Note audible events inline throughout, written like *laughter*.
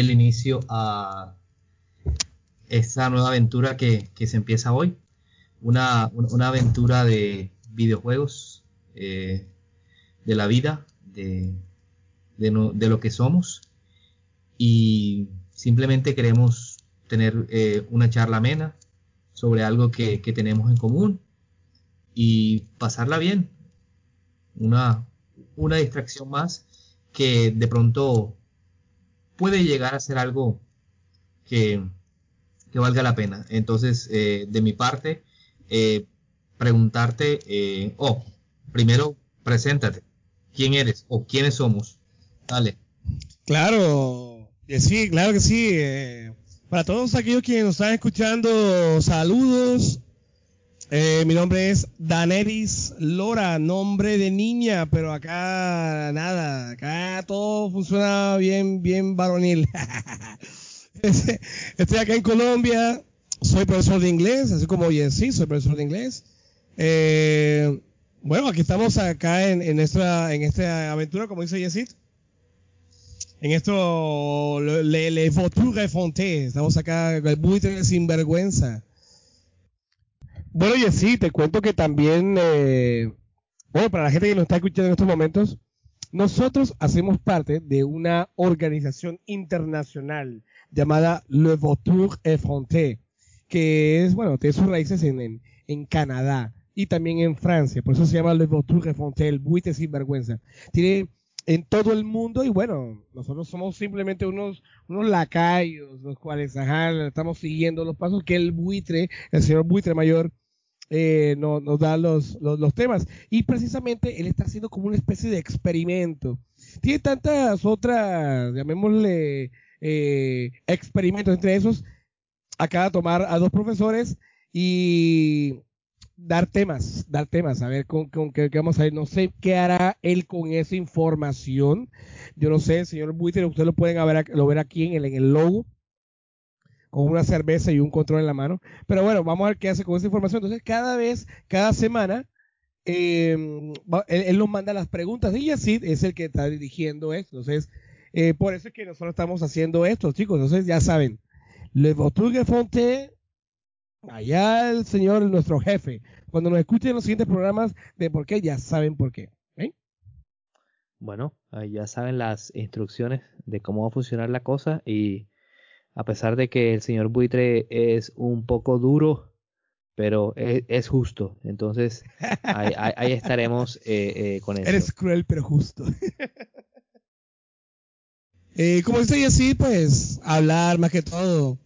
el inicio a esta nueva aventura que, se empieza hoy. Una, aventura de videojuegos, eh, de la vida, de, lo que somos. Y simplemente queremos tener eh, una charla amena sobre algo que, tenemos en común y pasarla bien. Una, una distracción más que de pronto puede llegar a ser algo que, valga la pena. Entonces, eh, de mi parte, eh, preguntarte, eh, oh, primero, preséntate. ¿Quién eres o quiénes somos? Dale. Claro, sí, claro que sí. para todos aquellos que nos están escuchando, saludos. Eh, mi nombre es Daneris Lora, nombre de niña, pero acá nada, acá todo funciona bien, bien varonil. *laughs* Estoy acá en Colombia, soy profesor de inglés, así como sí, soy profesor de inglés. Eh, bueno, aquí estamos acá en, en, esta, en aventura, como dice Yesit. En esto, le, le Voiture Fonte, estamos acá, el buitre sin vergüenza. Bueno, y sí, te cuento que también, eh, bueno, para la gente que nos está escuchando en estos momentos, nosotros hacemos parte de una organización internacional llamada Le Vautour Effronté, que es, bueno, tiene sus raíces en, en, Canadá y también en Francia, por eso se llama Le Vautour Effronté, el buitre sin vergüenza. Tiene en todo el mundo y bueno, nosotros somos simplemente unos, unos lacayos, los cuales, ajá, estamos siguiendo los pasos que el buitre, el señor buitre mayor, eh, nos, da los, los, temas. Y precisamente él está haciendo como una especie de experimento. Tiene tantas otras, llamémosle, eh, experimentos. Entre esos, acaba de tomar a dos profesores y dar temas, dar temas, a ver con, con qué, vamos a ver. No sé qué hará él con esa información. Yo no sé, señor Buitre, ustedes lo pueden ver, lo ver aquí en el, en el logo con una cerveza y un control en la mano. Pero bueno, vamos a ver qué hace con esa información. Entonces, cada vez, cada semana, em, él, nos manda las preguntas y Yacid es el que está dirigiendo esto. Entonces, eh, por eso es que nosotros estamos haciendo esto, chicos. Entonces, ya saben, Le Voiture Fonte, allá el señor, nuestro jefe. Cuando nos escuchen los siguientes programas de por qué, ya saben por qué. ¿eh? Bueno, ya saben las instrucciones de cómo va a funcionar la cosa y a pesar de que el señor buitre es un poco duro, pero es, justo. Entonces, ahí, estaremos eh, eh, con eso. Eres cruel, pero justo. *laughs* eh, como estoy así, pues, hablar más que todo.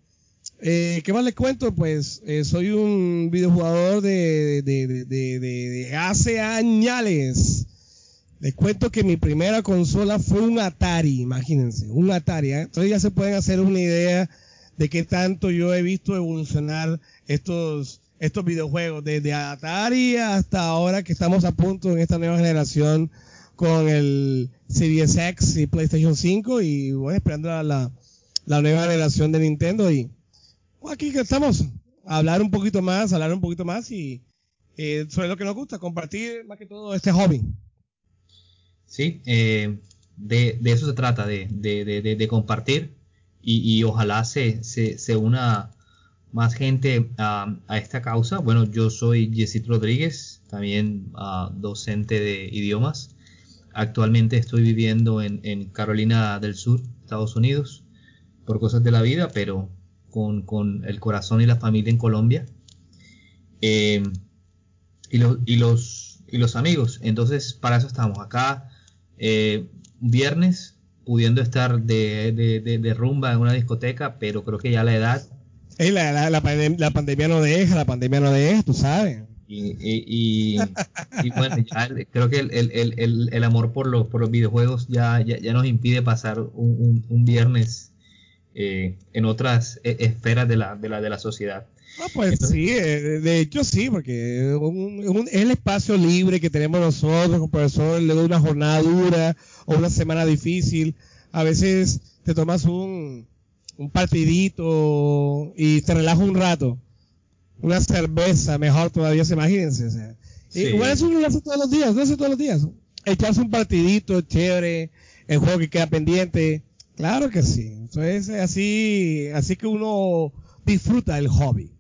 Eh, ¿Qué más les cuento? Pues soy un videojugador de, de, de, de hace años. Les cuento que mi primera consola fue un Atari, imagínense, un Atari. ¿eh? Entonces ya se pueden hacer una idea de qué tanto yo he visto evolucionar estos, estos videojuegos, desde Atari hasta ahora que estamos a punto en esta nueva generación con el Series X y PlayStation 5 y bueno, esperando la, la, nueva generación de Nintendo y aquí que estamos a hablar un poquito más, hablar un poquito más y eh, sobre lo que nos gusta, compartir más que todo este hobby. Sí, eh, de, eso se trata, de, compartir y, ojalá se, se, una más gente a, esta causa. Bueno, yo soy Jessit Rodríguez, también ah, docente de idiomas. Actualmente estoy viviendo en, Carolina del Sur, Estados Unidos, por cosas de la vida, pero con, el corazón y la familia en Colombia. Eh, y, y, los, y los amigos. Entonces, para eso estamos acá eh, viernes pudiendo estar de, de, rumba en una discoteca, pero creo que ya la edad... la, la, pandemia no deja, la pandemia no deja, tú sabes. Y, bueno, creo que el, amor por los, por los videojuegos ya, ya, nos impide pasar un, viernes eh, en otras eh, esferas de la, de la, de la sociedad. Ah, pues sí, eh, de hecho sí, porque es el espacio libre que tenemos nosotros como profesor luego de una jornada dura o una semana difícil. A veces te tomas un, un partidito y te relajas un rato. Una cerveza, mejor todavía, se imagínense. O sea. Igual eso lo hace todos los días, no hace todos los días. Echarse un partidito chévere, el juego que queda pendiente. Claro que sí. Entonces, así, así que uno disfruta el hobby.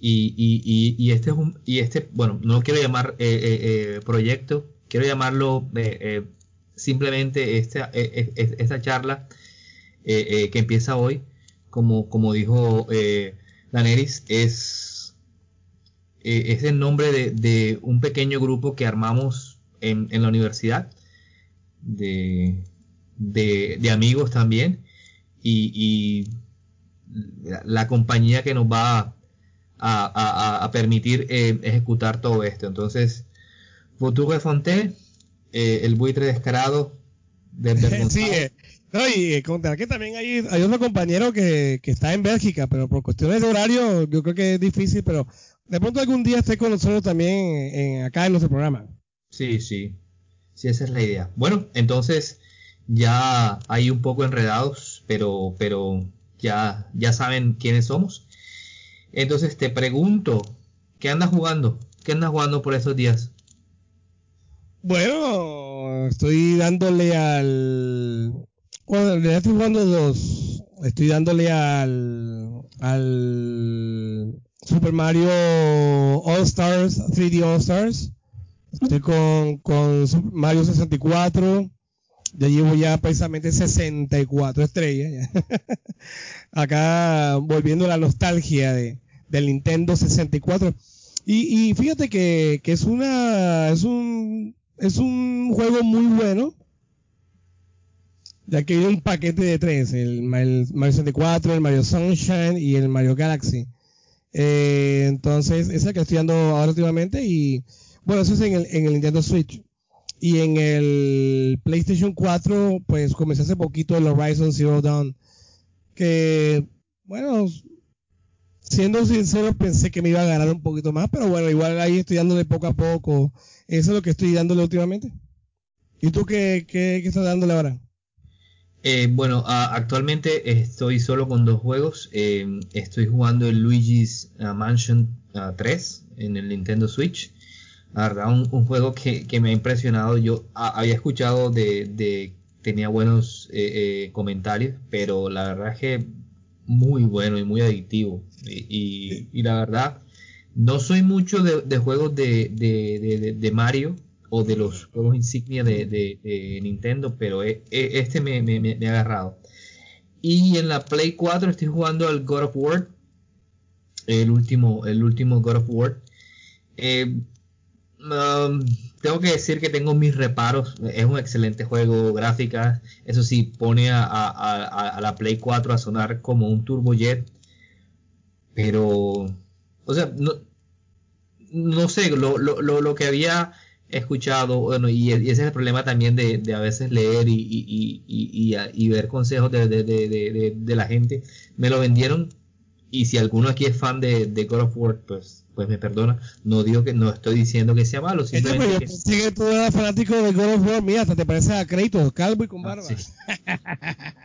Y, y, y, este es un, y este, bueno, no quiero llamar eh, eh, eh proyecto, quiero llamarlo eh, eh simplemente esta, esta charla que empieza hoy, como, como dijo Daneris, es, es el nombre de, de, un pequeño grupo que armamos en, en la universidad, de, de, de amigos también, y, y la compañía que nos va a a, permitir eh, ejecutar todo esto. Entonces, Futuro de Fonté, eh, el buitre descarado de *laughs* Sí, eh, no, y contar que también hay, hay otro compañero que, está en Bélgica, pero por cuestiones de horario yo creo que es difícil, pero de pronto algún día esté con nosotros también en, acá en nuestro programa. Sí, sí, sí, esa es la idea. Bueno, entonces ya hay un poco enredados, pero, pero ya, ya saben quiénes somos. Entonces te pregunto, ¿qué andas jugando? ¿Qué andas jugando por esos días? Bueno, estoy dándole al... Bueno, en estoy jugando dos. Estoy dándole al... al... Super Mario All Stars, 3D All Stars. Estoy con, con Mario 64. Ya llevo ya precisamente 64 estrellas. *laughs* Acá volviendo a la nostalgia de, del Nintendo 64. Y, y fíjate que, que, es una es un es un juego muy bueno. Ya que hay un paquete de tres, el, Mario 64, el Mario Sunshine y el Mario Galaxy. Eh, entonces, esa que estoy dando ahora últimamente y bueno, eso es en el, en el Nintendo Switch. Y en el PlayStation 4, pues comencé hace poquito el Horizon Zero Dawn. Que, bueno, siendo sincero, pensé que me iba a ganar un poquito más, pero bueno, igual ahí estoy dándole poco a poco. Eso es lo que estoy dándole últimamente. ¿Y tú qué, qué, estás dándole ahora? Eh, bueno, actualmente estoy solo con dos juegos. Eh, estoy jugando el Luigi's uh, Mansion 3 uh, en el Nintendo Switch. La verdad, un, juego que, me ha impresionado. Yo había escuchado de, tenía buenos eh, comentarios, pero la verdad es que muy bueno y muy adictivo. Y, la verdad, no soy mucho de, juegos de, Mario o de los juegos insignia de, Nintendo, pero e, e, este me, ha agarrado. Y en la Play 4 estoy jugando al God of War, el último, el último God of War. Eh, um, tengo que decir que tengo mis reparos. Es un excelente juego, gráfica. Eso sí, pone a, la Play 4 a sonar como un turbojet. Pero, o sea, no, sé, lo, lo, lo, que había escuchado, bueno, y, ese es el problema también de, a veces leer y, ver consejos de, de, la gente. Me lo vendieron y si alguno aquí es fan de, de God of War, pues pues me perdona, no digo que no estoy diciendo que sea malo, simplemente que... que tú eres fanático de God of War, mira, hasta te parece a crédito, calvo y con ah, barba.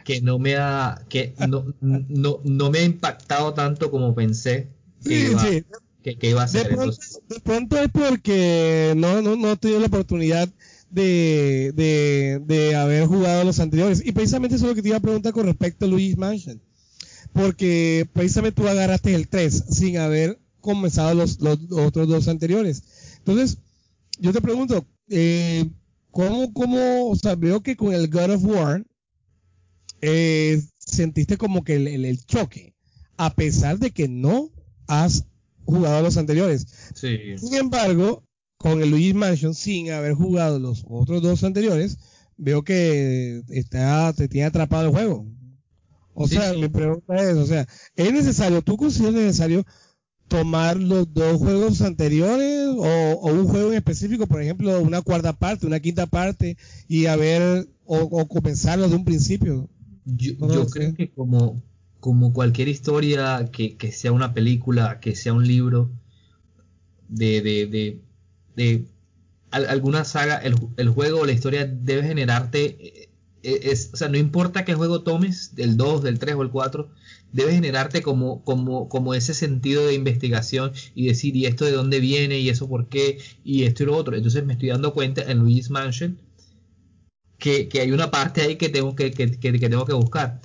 que no me ha que no, no, no me ha impactado tanto como pensé que, iba, Que, iba a ser. De pronto, de pronto es porque no, no, no he tenido la oportunidad de, de, de haber jugado los anteriores. Y precisamente eso es lo que te iba a preguntar con respecto a Luis Mansion. Porque precisamente tú agarraste el 3 sin haber comenzado los, los, otros dos anteriores. Entonces, yo te pregunto, eh, ¿cómo, cómo, o sea, veo que con el God of War eh, sentiste como que el, el, choque, a pesar de que no has jugado los anteriores. Sí. Sin embargo, con el Luigi Mansion, sin haber jugado los otros dos anteriores, veo que está, te tiene atrapado el juego. O sea, mi pregunta es, o sea, ¿es necesario, tú consideras necesario tomar los dos juegos anteriores o, un juego en específico, por ejemplo, una cuarta parte, una quinta parte y a ver o, comenzarlo de un principio. Yo, creo que como, como cualquier historia que, que sea una película, que sea un libro de, de, de, de al- alguna saga, el, el juego o la historia debe generarte, eh, es, o sea, no importa qué juego tomes, del 2, del 3 o el 4, debe generarte como, como, como ese sentido de investigación y decir, y esto de dónde viene, y eso por qué, y esto y lo otro. Entonces me estoy dando cuenta en Luigi's Mansion que, que hay una parte ahí que tengo que, que, que- tengo que buscar.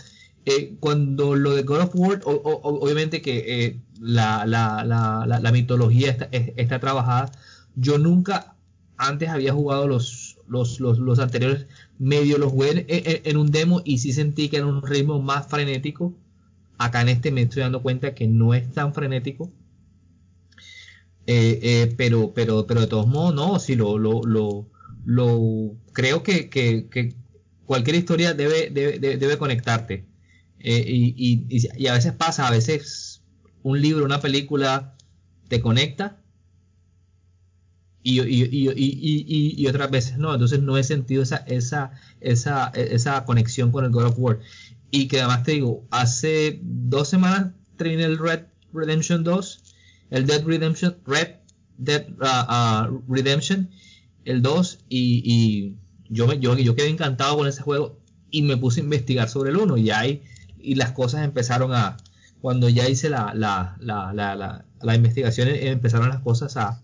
Eh, cuando lo de God of War, obviamente que eh, la, la, la, la, mitología está, es- está trabajada, yo nunca antes había jugado los, los, los, los anteriores, medio los jugué en- en un demo y sí sentí que era un ritmo más frenético. Acá en este me estoy dando cuenta que no es tan frenético. Eh, eh, pero, pero, pero de todos modos, no, sí, lo, lo, lo, lo creo que, que, cualquier historia debe, debe, debe, conectarte. Eh, y, y, y- a veces pasa, a veces un libro, una película te conecta y- y otras veces no. Entonces no he sentido esa, esa, esa, esa conexión con el God of War. Y que además te digo, hace dos semanas terminé el Red Redemption 2, el Dead Redemption, Red Dead uh, uh, Redemption, el 2, y, y yo, me, yo, yo quedé encantado con ese juego y me puse a investigar sobre el 1 y ahí y las cosas empezaron a, cuando ya hice la, la, la, la, la, la investigación, eh, empezaron las cosas a,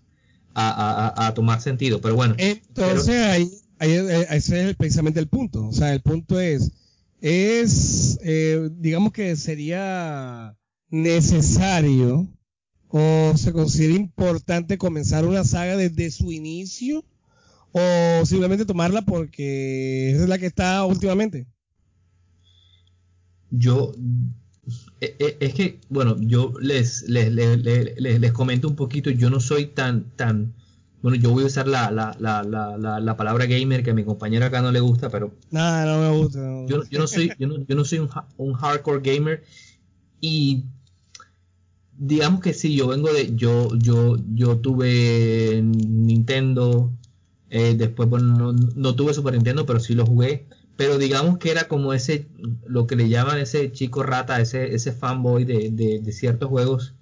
a, a, a tomar sentido. Pero bueno, Entonces ahí, ahí, ese es precisamente el punto. O sea, el punto es, es, eh, digamos que sería necesario o se considera importante comenzar una saga desde su inicio o simplemente tomarla porque es la que está últimamente. yo eh, eh, es que bueno yo les, les, les- les comento un poquito yo no soy tan tan bueno yo voy a usar la, la, la, la, la, la palabra gamer que a mi compañero acá no le gusta pero Nada, no me gusta. no yo, no soy yo no, yo no soy un, un hardcore gamer. Y digamos que sí yo vengo de yo yo yo tuve Nintendo eh, después bueno no, no tuve Super Nintendo pero sí lo jugué. Pero digamos que era como ese lo que le llaman ese chico rata ese ese fanboy de, de, de ciertos juegos.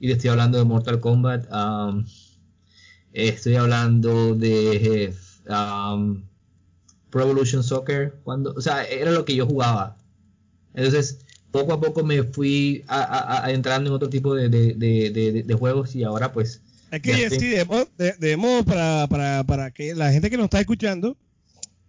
Y le estoy hablando de Mortal Kombat um, estoy hablando de um, Pro Evolution Soccer cuando o sea era lo que yo jugaba entonces poco a poco me fui a, a- a- entrando en otro tipo de, de, de, de- de juegos y ahora pues Es que ya sí, debemos, de- debemos para, para, para que la gente que nos está escuchando,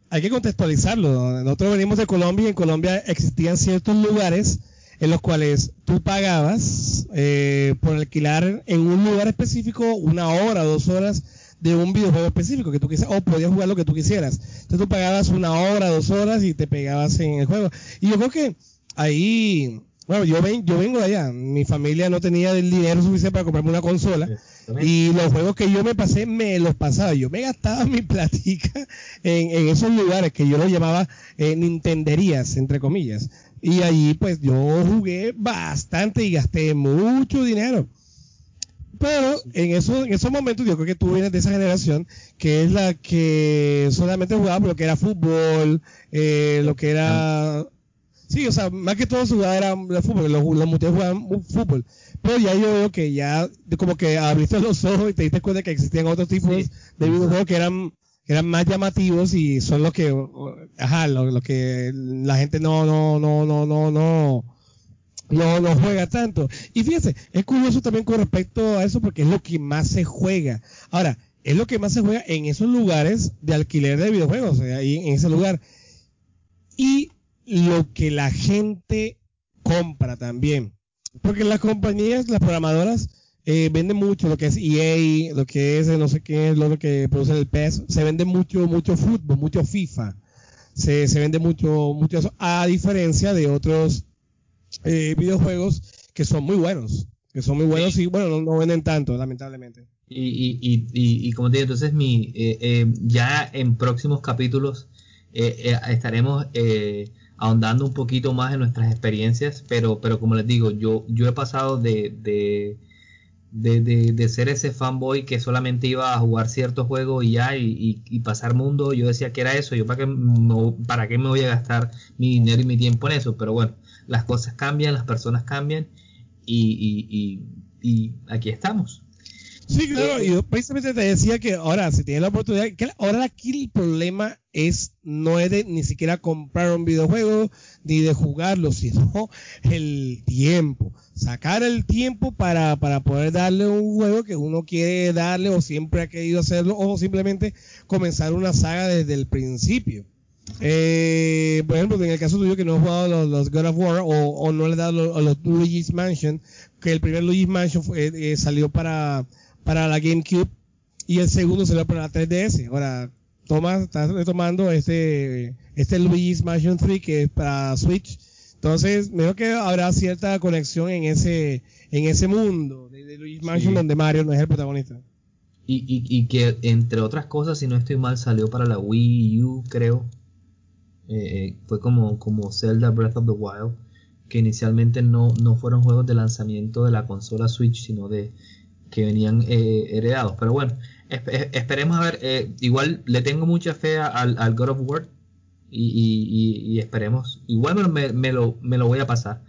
hay que contextualizarlo. Nosotros venimos de Colombia y en Colombia existían ciertos lugares en los cuales tú pagabas eh, por alquilar en un lugar específico una hora, dos horas de un videojuego específico que tú quisieras, o podías jugar lo que tú quisieras. Entonces tú pagabas una hora, dos horas y te pegabas en el juego. Y yo creo que ahí, bueno, yo, ven, yo vengo de allá, mi familia no tenía el dinero suficiente para comprarme una consola. Y los juegos que yo me pasé, me los pasaba. Yo me gastaba *laughs* mi platica en, en esos lugares que yo los llamaba eh, Nintenderías, entre comillas. Y allí pues yo jugué bastante y gasté mucho dinero. Pero en, eso, en esos momentos yo creo que tú vienes de esa generación que es la que solamente jugaba lo que era fútbol, eh, lo que era... Sí, o sea, más que todo su jugada era fútbol, los, los muchachos jugaban fútbol. Pero ya yo veo que ya como que abriste los ojos y te diste cuenta que existían otros tipos Sí. de videojuegos que eran eran más llamativos y son los que, ajá, los, que la gente no, no, no, no, no, no, no, no juega tanto. Y fíjense, es curioso también con respecto a eso porque es lo que más se juega. Ahora, es lo que más se juega en esos lugares de alquiler de videojuegos, eh, ahí en ese lugar. Y lo que la gente compra también. Porque las compañías, las programadoras, eh, venden mucho lo que es EA, lo que es eh, no sé qué es lo que produce el PES, se vende mucho, mucho fútbol, mucho FIFA, se, se vende mucho, mucho eso, a diferencia de otros eh, videojuegos que son muy buenos, que son muy buenos y bueno, no, no venden tanto, lamentablemente. Y, y, y, y, y como te digo, entonces mi, eh, eh, ya en próximos capítulos eh, eh, estaremos eh, ahondando un poquito más en nuestras experiencias, pero, pero como les digo, yo, yo he pasado de, de, de, de, ser ese fanboy que solamente iba a jugar ciertos juegos y ya, y, y, pasar mundo, yo decía que era eso, yo para qué, para qué me voy a gastar mi dinero y mi tiempo en eso, pero bueno, las cosas cambian, las personas cambian y, y aquí estamos. Sí, claro, y yo precisamente te decía que ahora, si tienes la oportunidad, que ahora aquí el problema es, no es de ni siquiera comprar un videojuego, ni de jugarlo, sino el tiempo. Sacar el tiempo para, para poder darle un juego que uno quiere darle o siempre ha querido hacerlo, o simplemente comenzar una saga desde el principio. Eh, por ejemplo, en el caso tuyo que no has jugado los, God of War o, no le has dado los, los Luigi's Mansion, que el primer Luigi's Mansion eh, salió para para la GameCube y el segundo será para la 3DS. Ahora, toma, estás retomando este, este Luigi's Mansion 3 que es para Switch. Entonces, veo que habrá cierta conexión en ese, en ese mundo de, Luigi's Mansion donde Mario no es el protagonista. Y, y, y, que entre otras cosas, si no estoy mal, salió para la Wii U, creo. Eh, eh, fue como, como Zelda Breath of the Wild, que inicialmente no, no fueron juegos de lanzamiento de la consola Switch, sino de, que venían eh, heredados. Pero bueno, esperemos a ver. Eh, igual le tengo mucha fe al, al God of War y, esperemos. Igual me, me, lo, me lo voy a pasar.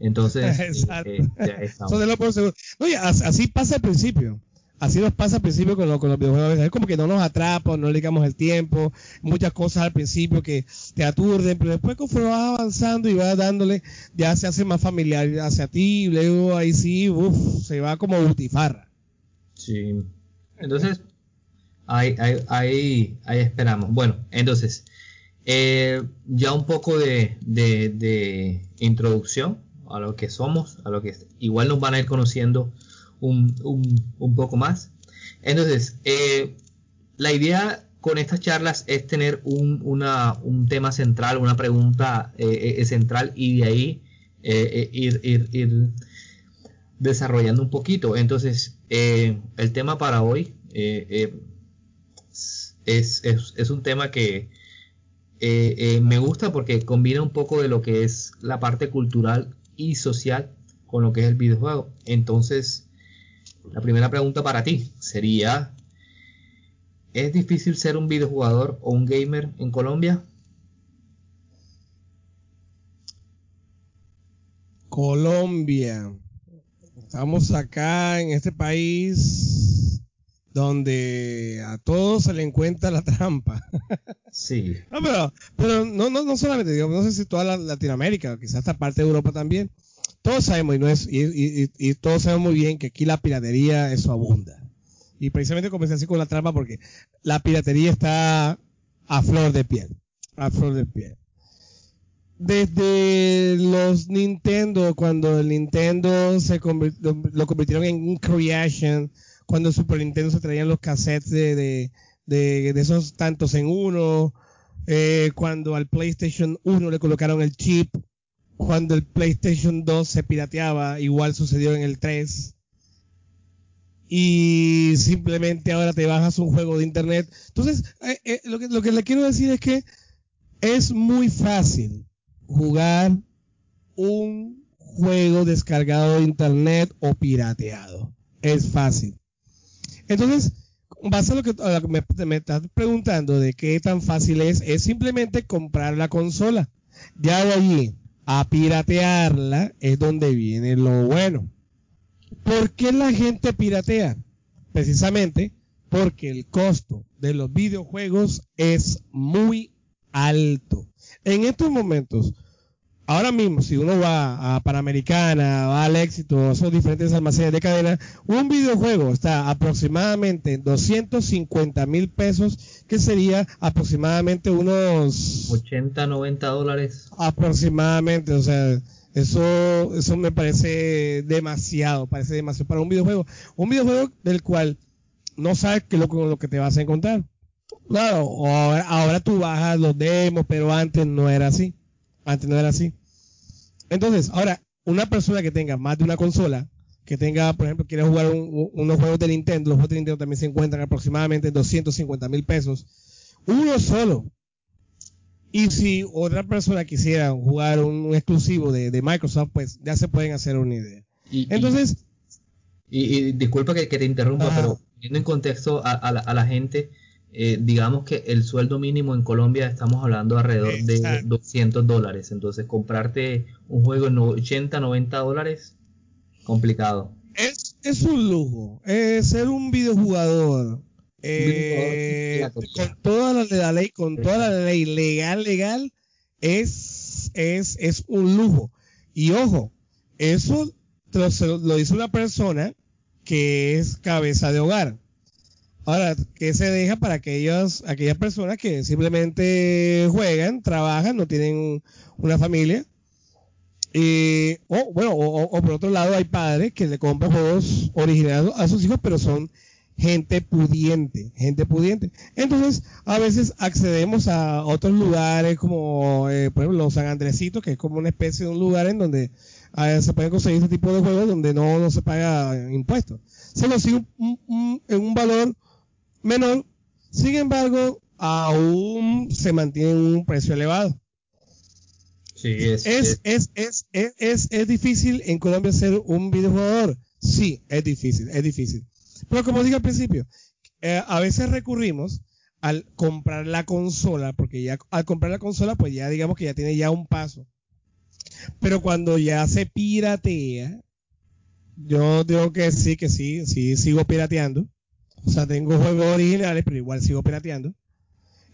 Entonces, *laughs* eh, Oye, *laughs* así pasa al principio. Así nos pasa al principio con, con los videojuegos. Es como que no nos atrapa, no le digamos el tiempo, muchas cosas al principio que te aturden, pero después conforme vas avanzando y vas dándole, ya se hace más familiar hacia ti, luego ahí sí, uff, se va como butifarra. Sí. Entonces, ahí, ahí, ahí, esperamos. Bueno, entonces, eh, ya un poco de, de, introducción a lo que somos, a lo que igual nos van a ir conociendo un, poco más. Entonces, eh, la idea con estas charlas es tener un, un tema central, una pregunta eh, central y de ahí ir, ir, desarrollando un poquito. Entonces, el tema para hoy es, es, un tema que me gusta porque combina un poco de lo que es la parte cultural y social con lo que es el videojuego. Entonces, la primera pregunta para ti sería, ¿es difícil ser un videojugador o un gamer en Colombia? Colombia. Estamos acá en este país donde a todos se le encuentra la trampa. Sí. no, pero, pero no, no, no solamente, digamos, no sé si toda Latinoamérica, quizás esta parte de Europa también, todos sabemos y, no es, y, todos sabemos muy bien que aquí la piratería eso abunda. Y precisamente comencé así con la trampa porque la piratería está a flor de piel. A flor de piel. Desde los Nintendo, cuando el Nintendo se lo, convirtieron en un creation, cuando Super Nintendo se traían los cassettes de, esos tantos en uno, eh, cuando al PlayStation 1 le colocaron el chip cuando el PlayStation 2 se pirateaba, igual sucedió en el 3. Y simplemente ahora te bajas un juego de internet. Entonces, eh, eh, lo que le quiero decir es que es muy fácil jugar un juego descargado de internet o pirateado. Es fácil. Entonces, base a lo que, me, me, estás preguntando de qué tan fácil es, es simplemente comprar la consola. Ya de allí a piratearla es donde viene lo bueno. ¿Por qué la gente piratea? Precisamente porque el costo de los videojuegos es muy alto. En estos momentos, ahora mismo, si uno va a Panamericana, va al éxito, esos diferentes almacenes de cadena, un videojuego está aproximadamente en 250 mil pesos, que sería aproximadamente unos 80, 90 dólares. Aproximadamente, o sea, eso, eso me parece demasiado, parece demasiado para un videojuego. Un videojuego del cual no sabes qué es lo, lo que te vas a encontrar. Claro, ahora, ahora tú bajas los demos, pero antes no era así. Antes no era así. Entonces, ahora, una persona que tenga más de una consola, que tenga, por ejemplo, quiere jugar unos juegos de Nintendo, los juegos de Nintendo también se encuentran aproximadamente en 250 mil pesos, uno solo. Y si otra persona quisiera jugar un, exclusivo de, Microsoft, pues ya se pueden hacer una idea. Entonces, Y, disculpa que, te interrumpa, pero viendo en contexto a, la, gente, eh, digamos que el sueldo mínimo en Colombia estamos hablando alrededor de 200 dólares. Entonces, comprarte un juego en 80, 90 dólares, complicado. Es, es un lujo. ser un videojugador. Eh, con toda la, ley, con toda la ley legal, legal, es, es, es un lujo. Y ojo, eso lo, lo dice una persona que es cabeza de hogar. Ahora, ¿qué se deja para aquellos, aquellas personas que simplemente juegan, trabajan, no tienen una familia? Y, o bueno, o, por otro lado hay padres que le compran juegos originales a sus hijos, pero son gente pudiente, gente pudiente. Entonces, a veces accedemos a otros lugares como, eh, por ejemplo, los San Andresitos, que es como una especie de un lugar en donde se pueden conseguir este tipo de juegos donde no, no se paga impuestos. Se lo sigue en un valor menor, sin embargo, aún se mantiene un precio elevado. Sí, es, es, es, es, es, es difícil en Colombia ser un videojugador. Sí, es difícil, es difícil. Pero como dije al principio, eh, a veces recurrimos al comprar la consola, porque ya al comprar la consola, pues ya digamos que ya tiene ya un paso. Pero cuando ya se piratea, yo digo que sí, que sí, sí, sigo pirateando. O sea, tengo juegos originales, pero igual sigo pirateando.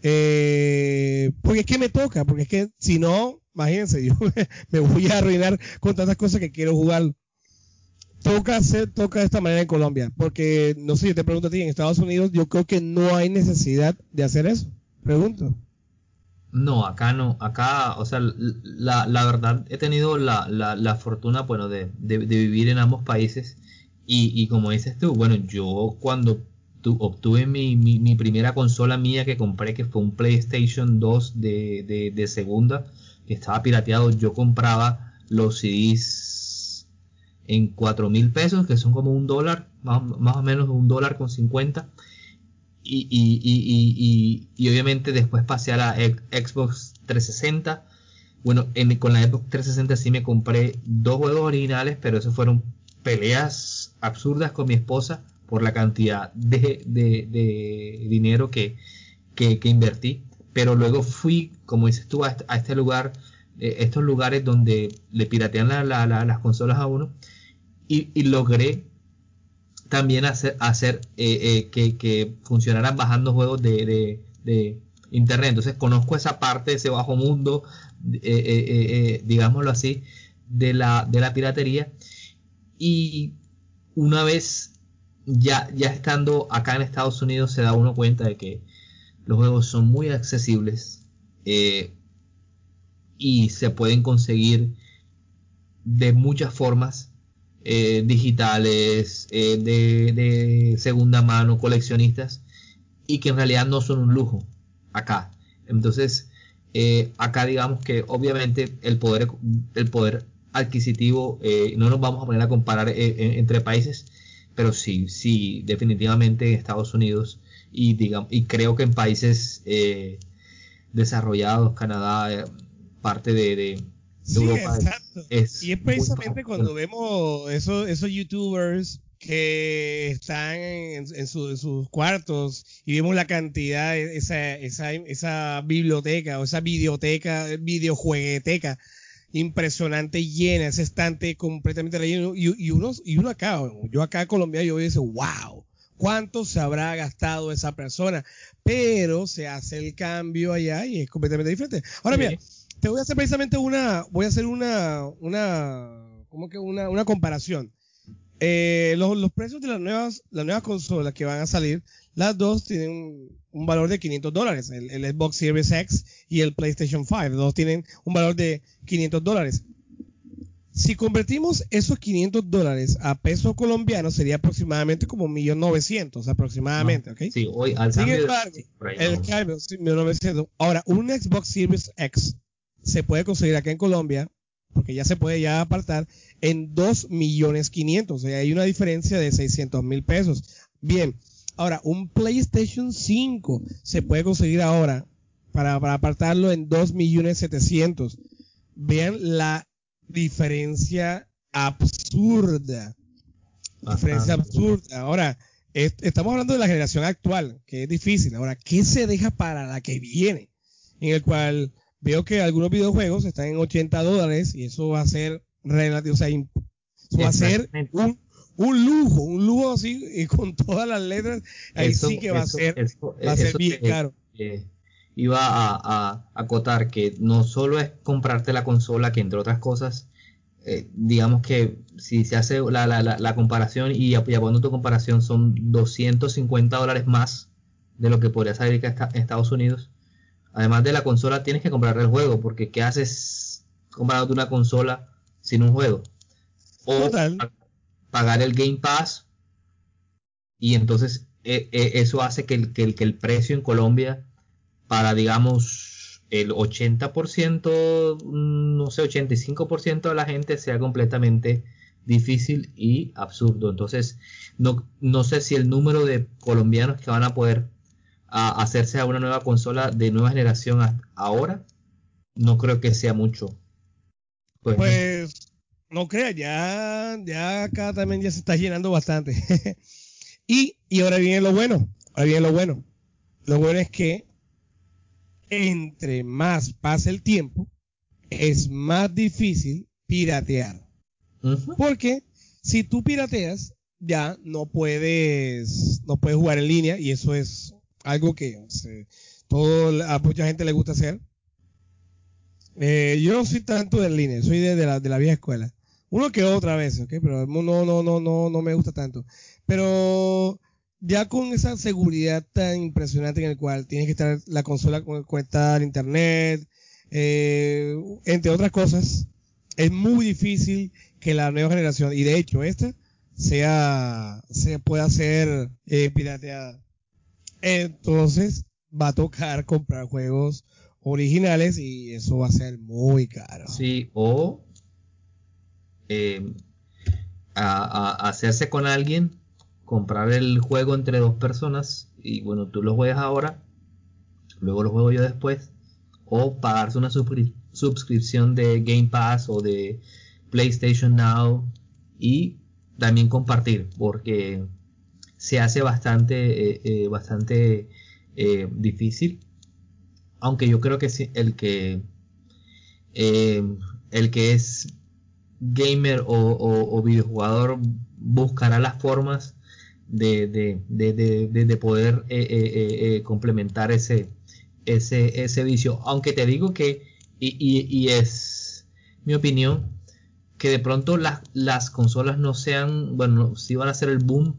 Eh, porque es que me toca, porque es que si no, imagínense, *laughs* yo me voy a arruinar con tantas cosas que quiero jugar toca hacer, toca de esta manera en Colombia, porque no sé, yo te pregunto a ti, en Estados Unidos yo creo que no hay necesidad de hacer eso. Pregunto. No, acá no, acá, o sea, la, la verdad he tenido la, la, la fortuna, bueno, de, de, vivir en ambos países y, y, como dices tú, bueno, yo cuando tu, obtuve mi, primera consola mía que compré, que fue un PlayStation 2 de, segunda, que estaba pirateado, yo compraba los CDs en 4 mil pesos, que son como un dólar, más, o menos un dólar con 50. Y, obviamente después pasé a la Xbox 360. Bueno, con la Xbox 360 sí me compré dos juegos originales, pero eso fueron peleas absurdas con mi esposa por la cantidad de, dinero que, invertí. Pero luego fui, como dices tú, a este, lugar, eh, estos lugares donde le piratean las consolas a uno y, logré también hacer, eh, eh, que, funcionaran bajando juegos de, internet. Entonces conozco esa parte, ese bajo mundo, digámoslo así, de la piratería. Y una vez ya, ya estando acá en Estados Unidos se da uno cuenta de que los juegos son muy accesibles y se pueden conseguir de muchas formas eh, digitales, eh, de, segunda mano, coleccionistas, y que en realidad no son un lujo acá. Entonces, eh, acá digamos que obviamente el poder, el poder adquisitivo, no nos vamos a poner a comparar entre países, pero sí, sí, definitivamente en Estados Unidos y, digamos, y creo que en países desarrollados, Canadá, parte de Sí, exacto. y es precisamente cuando vemos esos, esos youtubers que están en, sus cuartos y vemos la cantidad, esa, esa, esa biblioteca o esa videoteca, videojuegueteca impresionante llena, ese estante completamente lleno y, y, uno, y uno acá, yo acá en Colombia yo digo, wow, ¿cuánto se habrá gastado esa persona? Pero se hace el cambio allá y es completamente diferente. Ahora mira, te voy a hacer precisamente una, voy a hacer una, una, como que una, una comparación. Eh, los, los, precios de las nuevas, las nuevas consolas que van a salir, las dos tienen un, valor de 500 dólares. El, el, Xbox Series X y el PlayStation 5. Los dos tienen un valor de 500 dólares. Si convertimos esos 500 dólares a pesos colombianos, sería aproximadamente como 1.900.000 aproximadamente, ¿ok? Sí, hoy al Sin embargo, el cambio, 1.900. Ahora, un Xbox Series X se puede conseguir acá en Colombia, porque ya se puede ya apartar, en 2 millones 500. O sea, hay una diferencia de 600 mil pesos. Bien, ahora, un PlayStation 5 se puede conseguir ahora para, para apartarlo en 2 millones 700. Vean la diferencia absurda. Diferencia absurda. Ahora, estamos hablando de la generación actual, que es difícil. Ahora, ¿qué se deja para la que viene? En el cual veo que algunos videojuegos están en 80 dólares y eso va a ser relativo, o sea, va a ser un, un, lujo, un lujo así y con todas las letras, ahí sí que va a ser, va a ser bien caro. iba a, a, acotar que no solo es comprarte la consola, que entre otras cosas, eh, digamos que si se hace la, la, la, comparación y, y tu comparación son 250 dólares más de lo que podría salir en Estados Unidos. Además de la consola, tienes que comprar el juego, porque ¿qué haces comprándote una consola sin un juego? O pagar el Game Pass y entonces e, e, eso hace que el, que, el, que el precio en Colombia para, digamos, el 80%, no sé, 85% de la gente sea completamente difícil y absurdo. Entonces, no, no sé si el número de colombianos que van a poder hacerse a una nueva consola de nueva generación ahora, no creo que sea mucho. Pues, pues no crea, ya, ya acá también ya se está llenando bastante. *laughs* y, y ahora viene lo bueno, ahora viene lo bueno. Lo bueno es que entre más pasa el tiempo, es más difícil piratear. Porque si tú pirateas, ya no puedes, no puedes jugar en línea y eso es algo que todo, a mucha gente le gusta hacer. Eh, yo no soy tanto de línea, soy de, la, de la vieja escuela. Uno que otra vez, ¿ok? Pero no, no, no, no, no me gusta tanto. Pero ya con esa seguridad tan impresionante en el cual tienes que estar la consola conectada al internet, eh, entre otras cosas, es muy difícil que la nueva generación, y de hecho esta, sea, se pueda ser eh, pirateada. Entonces va a tocar comprar juegos originales y eso va a ser muy caro. Sí, o eh, a hacerse con alguien comprar el juego entre dos personas y bueno, tú lo juegas ahora, luego lo juego yo después, o pagarse una suscripción de Game Pass o de PlayStation Now y también compartir, porque se hace bastante, eh, eh, bastante eh, difícil. Aunque yo creo que el que el que es gamer o, o, videojugador buscará las formas de, de, de, de poder eh, eh, eh, complementar ese, ese, ese vicio. Aunque te digo que, y, es mi opinión, que de pronto las, las consolas no sean, bueno, sí van a ser el boom,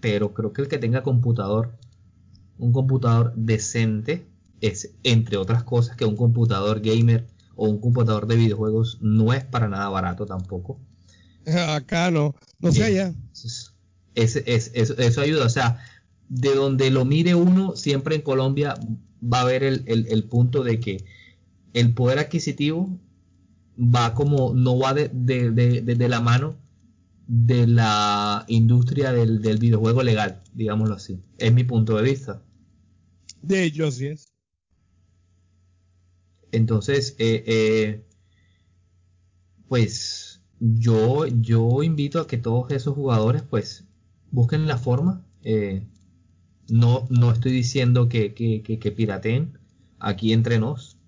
pero creo que el que tenga computador, un computador decente, es entre otras cosas que un computador gamer o un computador de videojuegos no es para nada barato tampoco. *laughs* Acá no, no sé allá es, eso ayuda. O sea, de donde lo mire uno, siempre en Colombia va a haber el, punto de que el poder adquisitivo va como, no va de, de, la mano de la industria del, videojuego legal, digámoslo así. Es mi punto de vista. De hecho, así es. Entonces, eh, eh, pues yo, yo invito a que todos esos jugadores, pues, busquen la forma. Eh, no, no estoy diciendo que, que, pirateen aquí entre nos,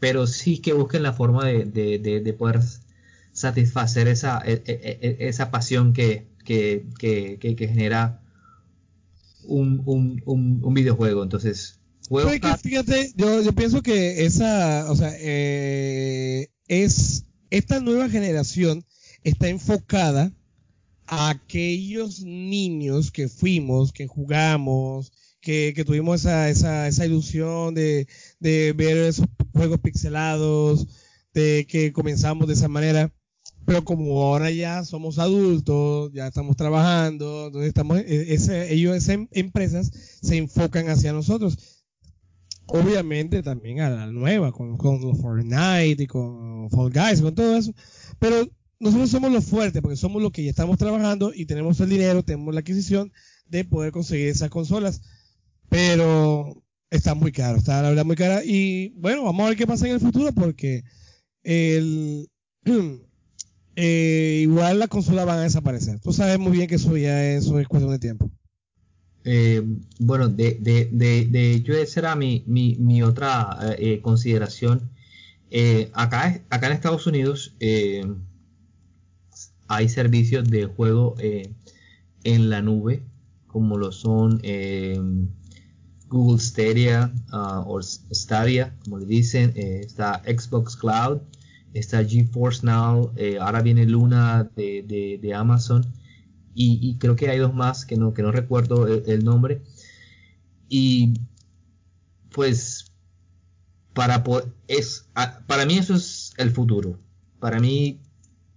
pero sí que busquen la forma de, poder satisfacer esa, e, e, e, esa pasión que, que, genera un, un, videojuego. Entonces, fíjate, yo, yo, pienso que esa, o sea, eh, es esta nueva generación está enfocada aquellos niños que fuimos, que jugamos, que, tuvimos esa, esa, esa ilusión de, de ver esos juegos pixelados, de que comenzamos de esa manera. Pero como ahora ya somos adultos, ya estamos trabajando, entonces estamos, e, ese, ellos, esas empresas se enfocan hacia nosotros. Obviamente también a la nueva, con, con Fortnite y con Fall Guys, con todo eso. Pero nosotros somos los fuertes porque somos los que ya estamos trabajando y tenemos el dinero, tenemos la adquisición de poder conseguir esas consolas. Pero está muy caro, está la verdad muy cara. Y bueno, vamos a ver qué pasa en el futuro porque el, *clears throat* eh, igual las consolas van a desaparecer. Tú sabes muy bien que eso ya es, cuestión de tiempo. Eh, bueno, de, de, hecho esa era mi, otra eh, consideración. acá, en Estados Unidos hay servicios de juego en la nube, como lo son Google Stadia uh, o Stadia, como le dicen, está Xbox Cloud, está GeForce Now, ahora viene Luna de Amazon y, creo que hay dos más que no, que no recuerdo el, nombre. Y pues para, es, para mí eso es el futuro. Para mí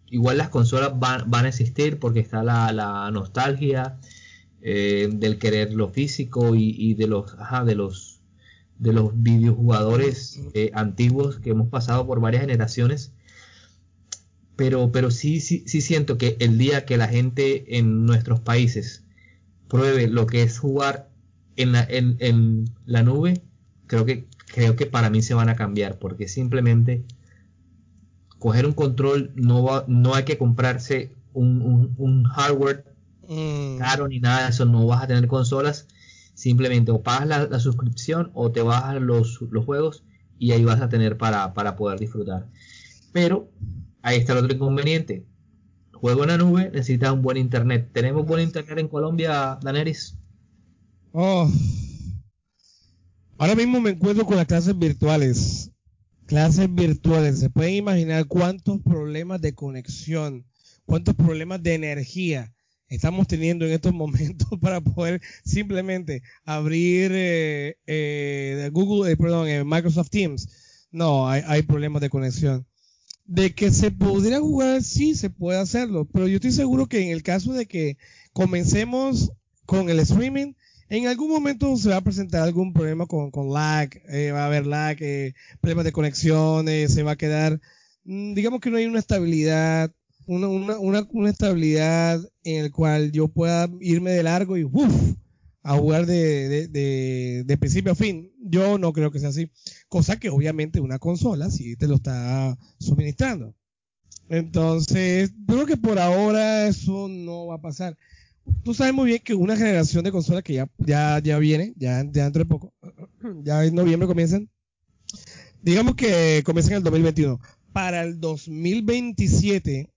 igual las consolas van, van a existir porque está la, la nostalgia eh, del querer lo físico y, de los ajá, de los de los videojugadores eh, antiguos que hemos pasado por varias generaciones pero, pero sí, sí, sí siento que el día que la gente en nuestros países pruebe lo que es jugar en la, en, en la nube, creo que, creo que para mí se van a cambiar, porque simplemente coger un control no va, no hay que comprarse un, un, hardware mm. caro ni nada de eso, no vas a tener consolas, simplemente o pagas la, la suscripción o te bajas los, los juegos y ahí vas a tener para, para poder disfrutar. Pero Ahí está el otro inconveniente. Juego en la nube, necesitas un buen internet. ¿Tenemos buen internet en Colombia, Daneris? Oh. Ahora mismo me encuentro con las clases virtuales. Clases virtuales. Se pueden imaginar cuántos problemas de conexión, cuántos problemas de energía estamos teniendo en estos *laughs* momentos para poder simplemente abrir eh, eh, Google, eh, perdón, Microsoft Teams. No, hay, hay problemas de conexión de que se podría jugar, sí, se puede hacerlo, pero yo estoy seguro que en el caso de que comencemos con el streaming, en algún momento se va a presentar algún problema con, con lag, eh, va a haber lag, eh, problemas de conexiones, se va a quedar, mm, digamos que no hay una estabilidad, una, una, una, una estabilidad en el cual yo pueda irme de largo y uff, a jugar de, de, de, principio a fin. Yo no creo que sea así. Cosa que obviamente una consola sí te lo está suministrando. Entonces, creo que por ahora eso no va a pasar. Tú sabes muy bien que una generación de consolas que ya, ya, ya viene, ya, dentro de poco, *clears throat* ya en noviembre comienzan, digamos que comienzan en el 2021. Para el 2027,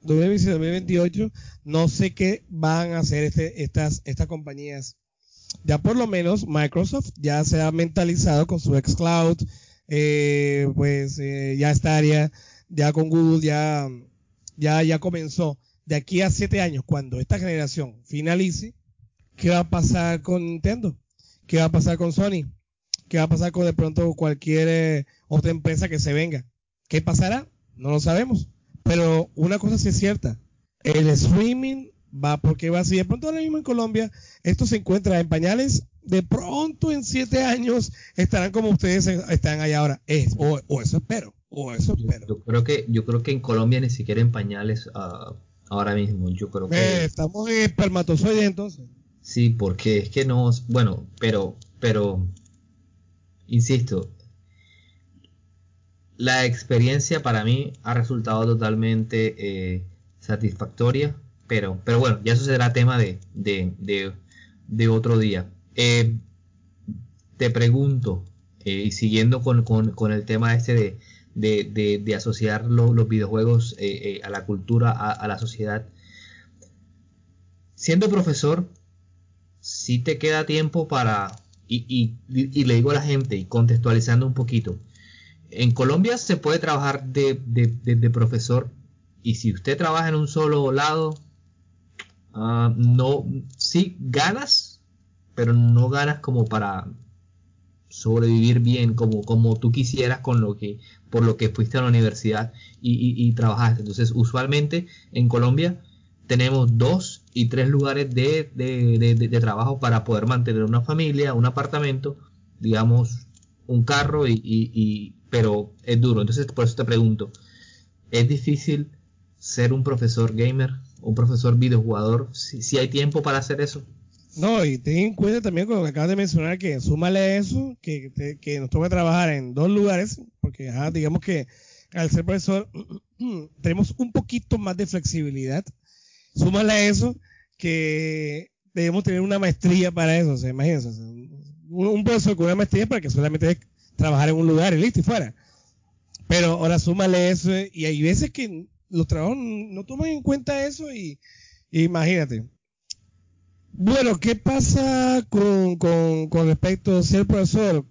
2027, 2028, no sé qué van a hacer este, estas, estas compañías ya por lo menos Microsoft ya se ha mentalizado con su xCloud, eh, pues eh, ya estaría, ya con Google ya, ya, ya comenzó. De aquí a siete años, cuando esta generación finalice, ¿qué va a pasar con Nintendo? ¿Qué va a pasar con Sony? ¿Qué va a pasar con de pronto cualquier eh, otra empresa que se venga? ¿Qué pasará? No lo sabemos. Pero una cosa sí es cierta. El streaming va porque va así. De pronto ahora mismo en Colombia esto se encuentra en pañales. De pronto en siete años estarán como ustedes están allá ahora. Es, o, eso espero. O eso espero. Yo, creo que yo creo que en Colombia ni siquiera en pañales uh, ahora mismo. Yo creo que eh, estamos en espermatozoide entonces. Sí, porque es que no, bueno, pero pero insisto, la experiencia para mí ha resultado totalmente eh, satisfactoria pero, pero bueno, ya eso será tema de, de, otro día. Eh, te pregunto, eh, y siguiendo con, con, el tema este de, de asociar los videojuegos eh, a la cultura, a, la sociedad, siendo profesor, si te queda tiempo para, y, y, le digo a la gente, y contextualizando un poquito, en Colombia se puede trabajar de, de profesor, y si usted trabaja en un solo lado, Ah, no, sí ganas, pero no ganas como para sobrevivir bien, como, como tú quisieras con lo que, por lo que fuiste a la universidad y, trabajaste. Entonces, usualmente en Colombia tenemos dos y tres lugares de, de, trabajo para poder mantener una familia, un apartamento, digamos, un carro y, y, pero es duro. Entonces, por eso te pregunto, ¿es difícil ser un profesor gamer? Un profesor videojugador, si, si hay tiempo para hacer eso. No, y ten en cuenta también cuando acabas de mencionar que súmale eso, que, que nos toca trabajar en dos lugares, porque digamos que al ser profesor, *clears throat* tenemos un poquito más de flexibilidad. Súmale a eso que debemos tener una maestría para eso. O sea, imagínense, un, profesor con una maestría para que solamente trabajar en un lugar y listo y fuera. Pero ahora súmale eso y hay veces que los trabajos no toman en cuenta eso y, imagínate. Bueno, ¿qué pasa con, con, respecto a ser profesor?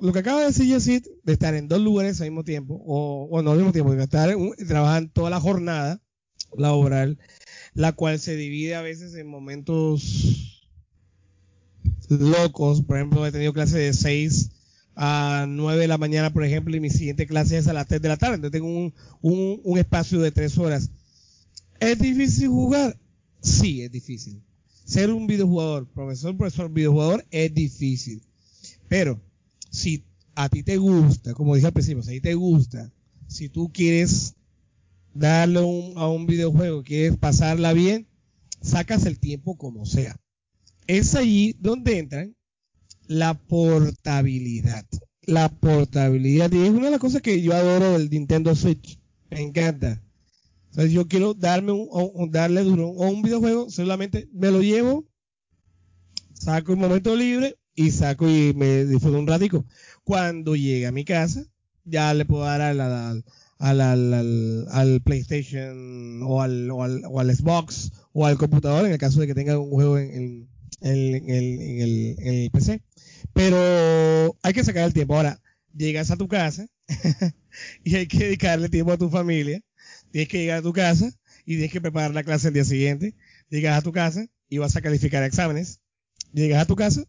Lo que acaba de decir Yesid, de estar en dos lugares al mismo tiempo, o, no al mismo tiempo, de estar trabajando toda la jornada laboral, la cual se divide a veces en momentos locos. Por ejemplo, he tenido clases de 6 a 9 de la mañana, por ejemplo, y mi siguiente clase es a las 3 de la tarde. Entonces tengo un, un, un espacio de 3 horas. ¿Es difícil jugar? Sí, es difícil. Ser un videojugador, profesor, profesor, videojugador, es difícil. Pero si a ti te gusta, como dije al principio, si a ti te gusta, si tú quieres darle a un videojuego, quieres pasarla bien, sacas el tiempo como sea. Es allí donde entran la portabilidad. La portabilidad. Y es una de las cosas que yo adoro del Nintendo Switch. Me encanta. O yo quiero darme un, darle duro a un videojuego, solamente me lo llevo, saco un momento libre y saco y me disfruto un ratico. Cuando llegue a mi casa, ya le puedo dar al, al, al, PlayStation o al, o al, o al Xbox o al computador en el caso de que tenga un juego en, en, el, en el PC. Pero hay que sacar el tiempo. Ahora, llegas a tu casa *laughs* y hay que dedicarle tiempo a tu familia. Tienes que llegar a tu casa y tienes que preparar la clase el día siguiente. Llegas a tu casa y vas a calificar exámenes. Llegas a tu casa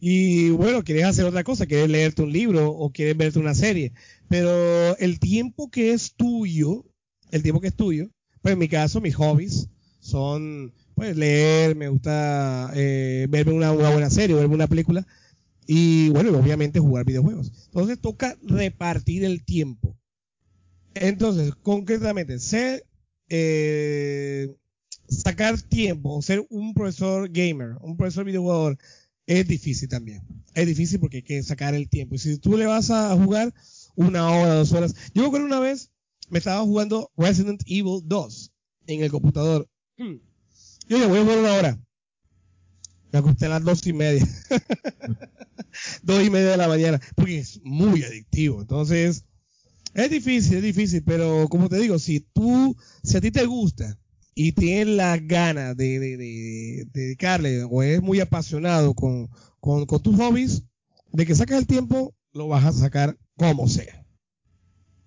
y bueno, quieres hacer otra cosa, quieres leerte un libro o quieres verte una serie. Pero el tiempo que es tuyo, el tiempo que es tuyo, pues en mi caso, mis hobbies son pues leer, me gusta eh, verme una, buena serie, verme una película y bueno, obviamente jugar videojuegos. Entonces toca repartir el tiempo. Entonces, concretamente, ser, eh, sacar tiempo o ser un profesor gamer, un profesor videojugador, es difícil también. Es difícil porque hay que sacar el tiempo. Y si tú le vas a jugar una hora, dos horas. Yo me acuerdo una vez, me estaba jugando Resident Evil 2 en el computador. Yo ya voy a jugar una hora. Me acosté a las dos y media. *laughs* dos y media de la mañana. Porque es muy adictivo. Entonces, es difícil, es difícil. Pero como te digo, si tú, si a ti te gusta y tienes las ganas de, de, dedicarle o eres muy apasionado con, con, con, tus hobbies, de que saques el tiempo, lo vas a sacar como sea.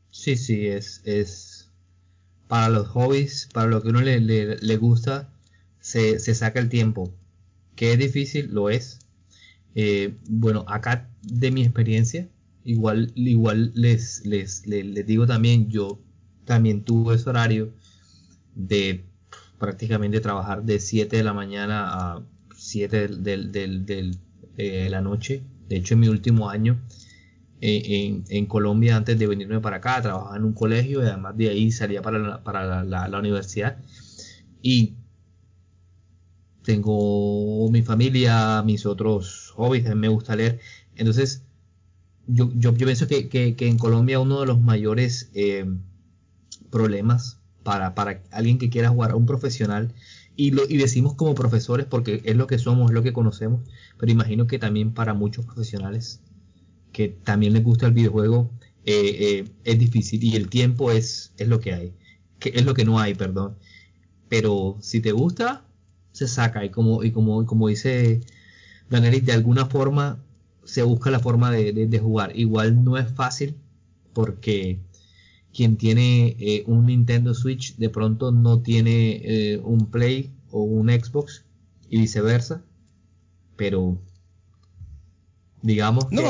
Sí, sí, es, es para los hobbies, para lo que uno le, le, le gusta, se, saca el tiempo. Que es difícil, lo es. Eh, bueno, acá de mi experiencia, igual, igual les, les, les, digo también, yo también tuve ese horario de prácticamente trabajar de 7 de la mañana a 7 del, de la noche. De hecho, en mi último año eh, en, Colombia, antes de venirme para acá, trabajaba en un colegio y además de ahí salía para para la, la universidad. Y tengo mi familia, mis otros hobbies, me gusta leer. Entonces, yo, yo, pienso que, que, en Colombia uno de los mayores eh, problemas para, para alguien que quiera jugar a un profesional, y, lo, y decimos como profesores porque es lo que somos, es lo que conocemos, pero imagino que también para muchos profesionales que también les gusta el videojuego, eh, eh, es difícil y el tiempo es, es lo que hay, que es lo que no hay, perdón. Pero si te gusta, se saca y como, y como, como dice Daniel, de alguna forma se busca la forma de, jugar. Igual no es fácil porque quien tiene eh, un Nintendo Switch de pronto no tiene eh, un Play o un Xbox y viceversa. Pero digamos no,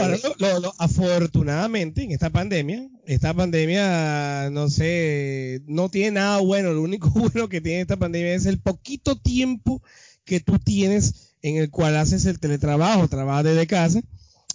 afortunadamente en esta pandemia esta pandemia no sé no tiene nada bueno lo único *laughs* bueno que tiene esta pandemia es el poquito tiempo que tú tienes en el cual haces el teletrabajo trabajas desde casa.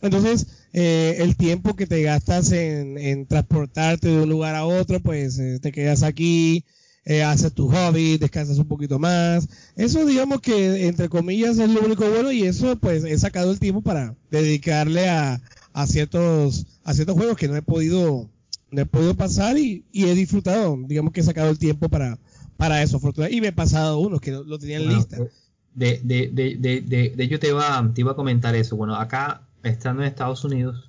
Entonces eh, el tiempo que te gastas en, transportarte de un lugar a otro pues eh, te quedas aquí eh, haces tu hobby, descansas un poquito más. Eso digamos que entre comillas es lo único bueno y eso pues he sacado el tiempo para dedicarle a, a ciertos a ciertos juegos que no he podido no he podido pasar y, y he disfrutado, digamos que he sacado el tiempo para, para eso. Y me he pasado unos que lo, lo tenía en Bueno, lista. De, de, de, de, de, de hecho, te iba, te iba a comentar eso. Bueno, acá, estando en Estados Unidos,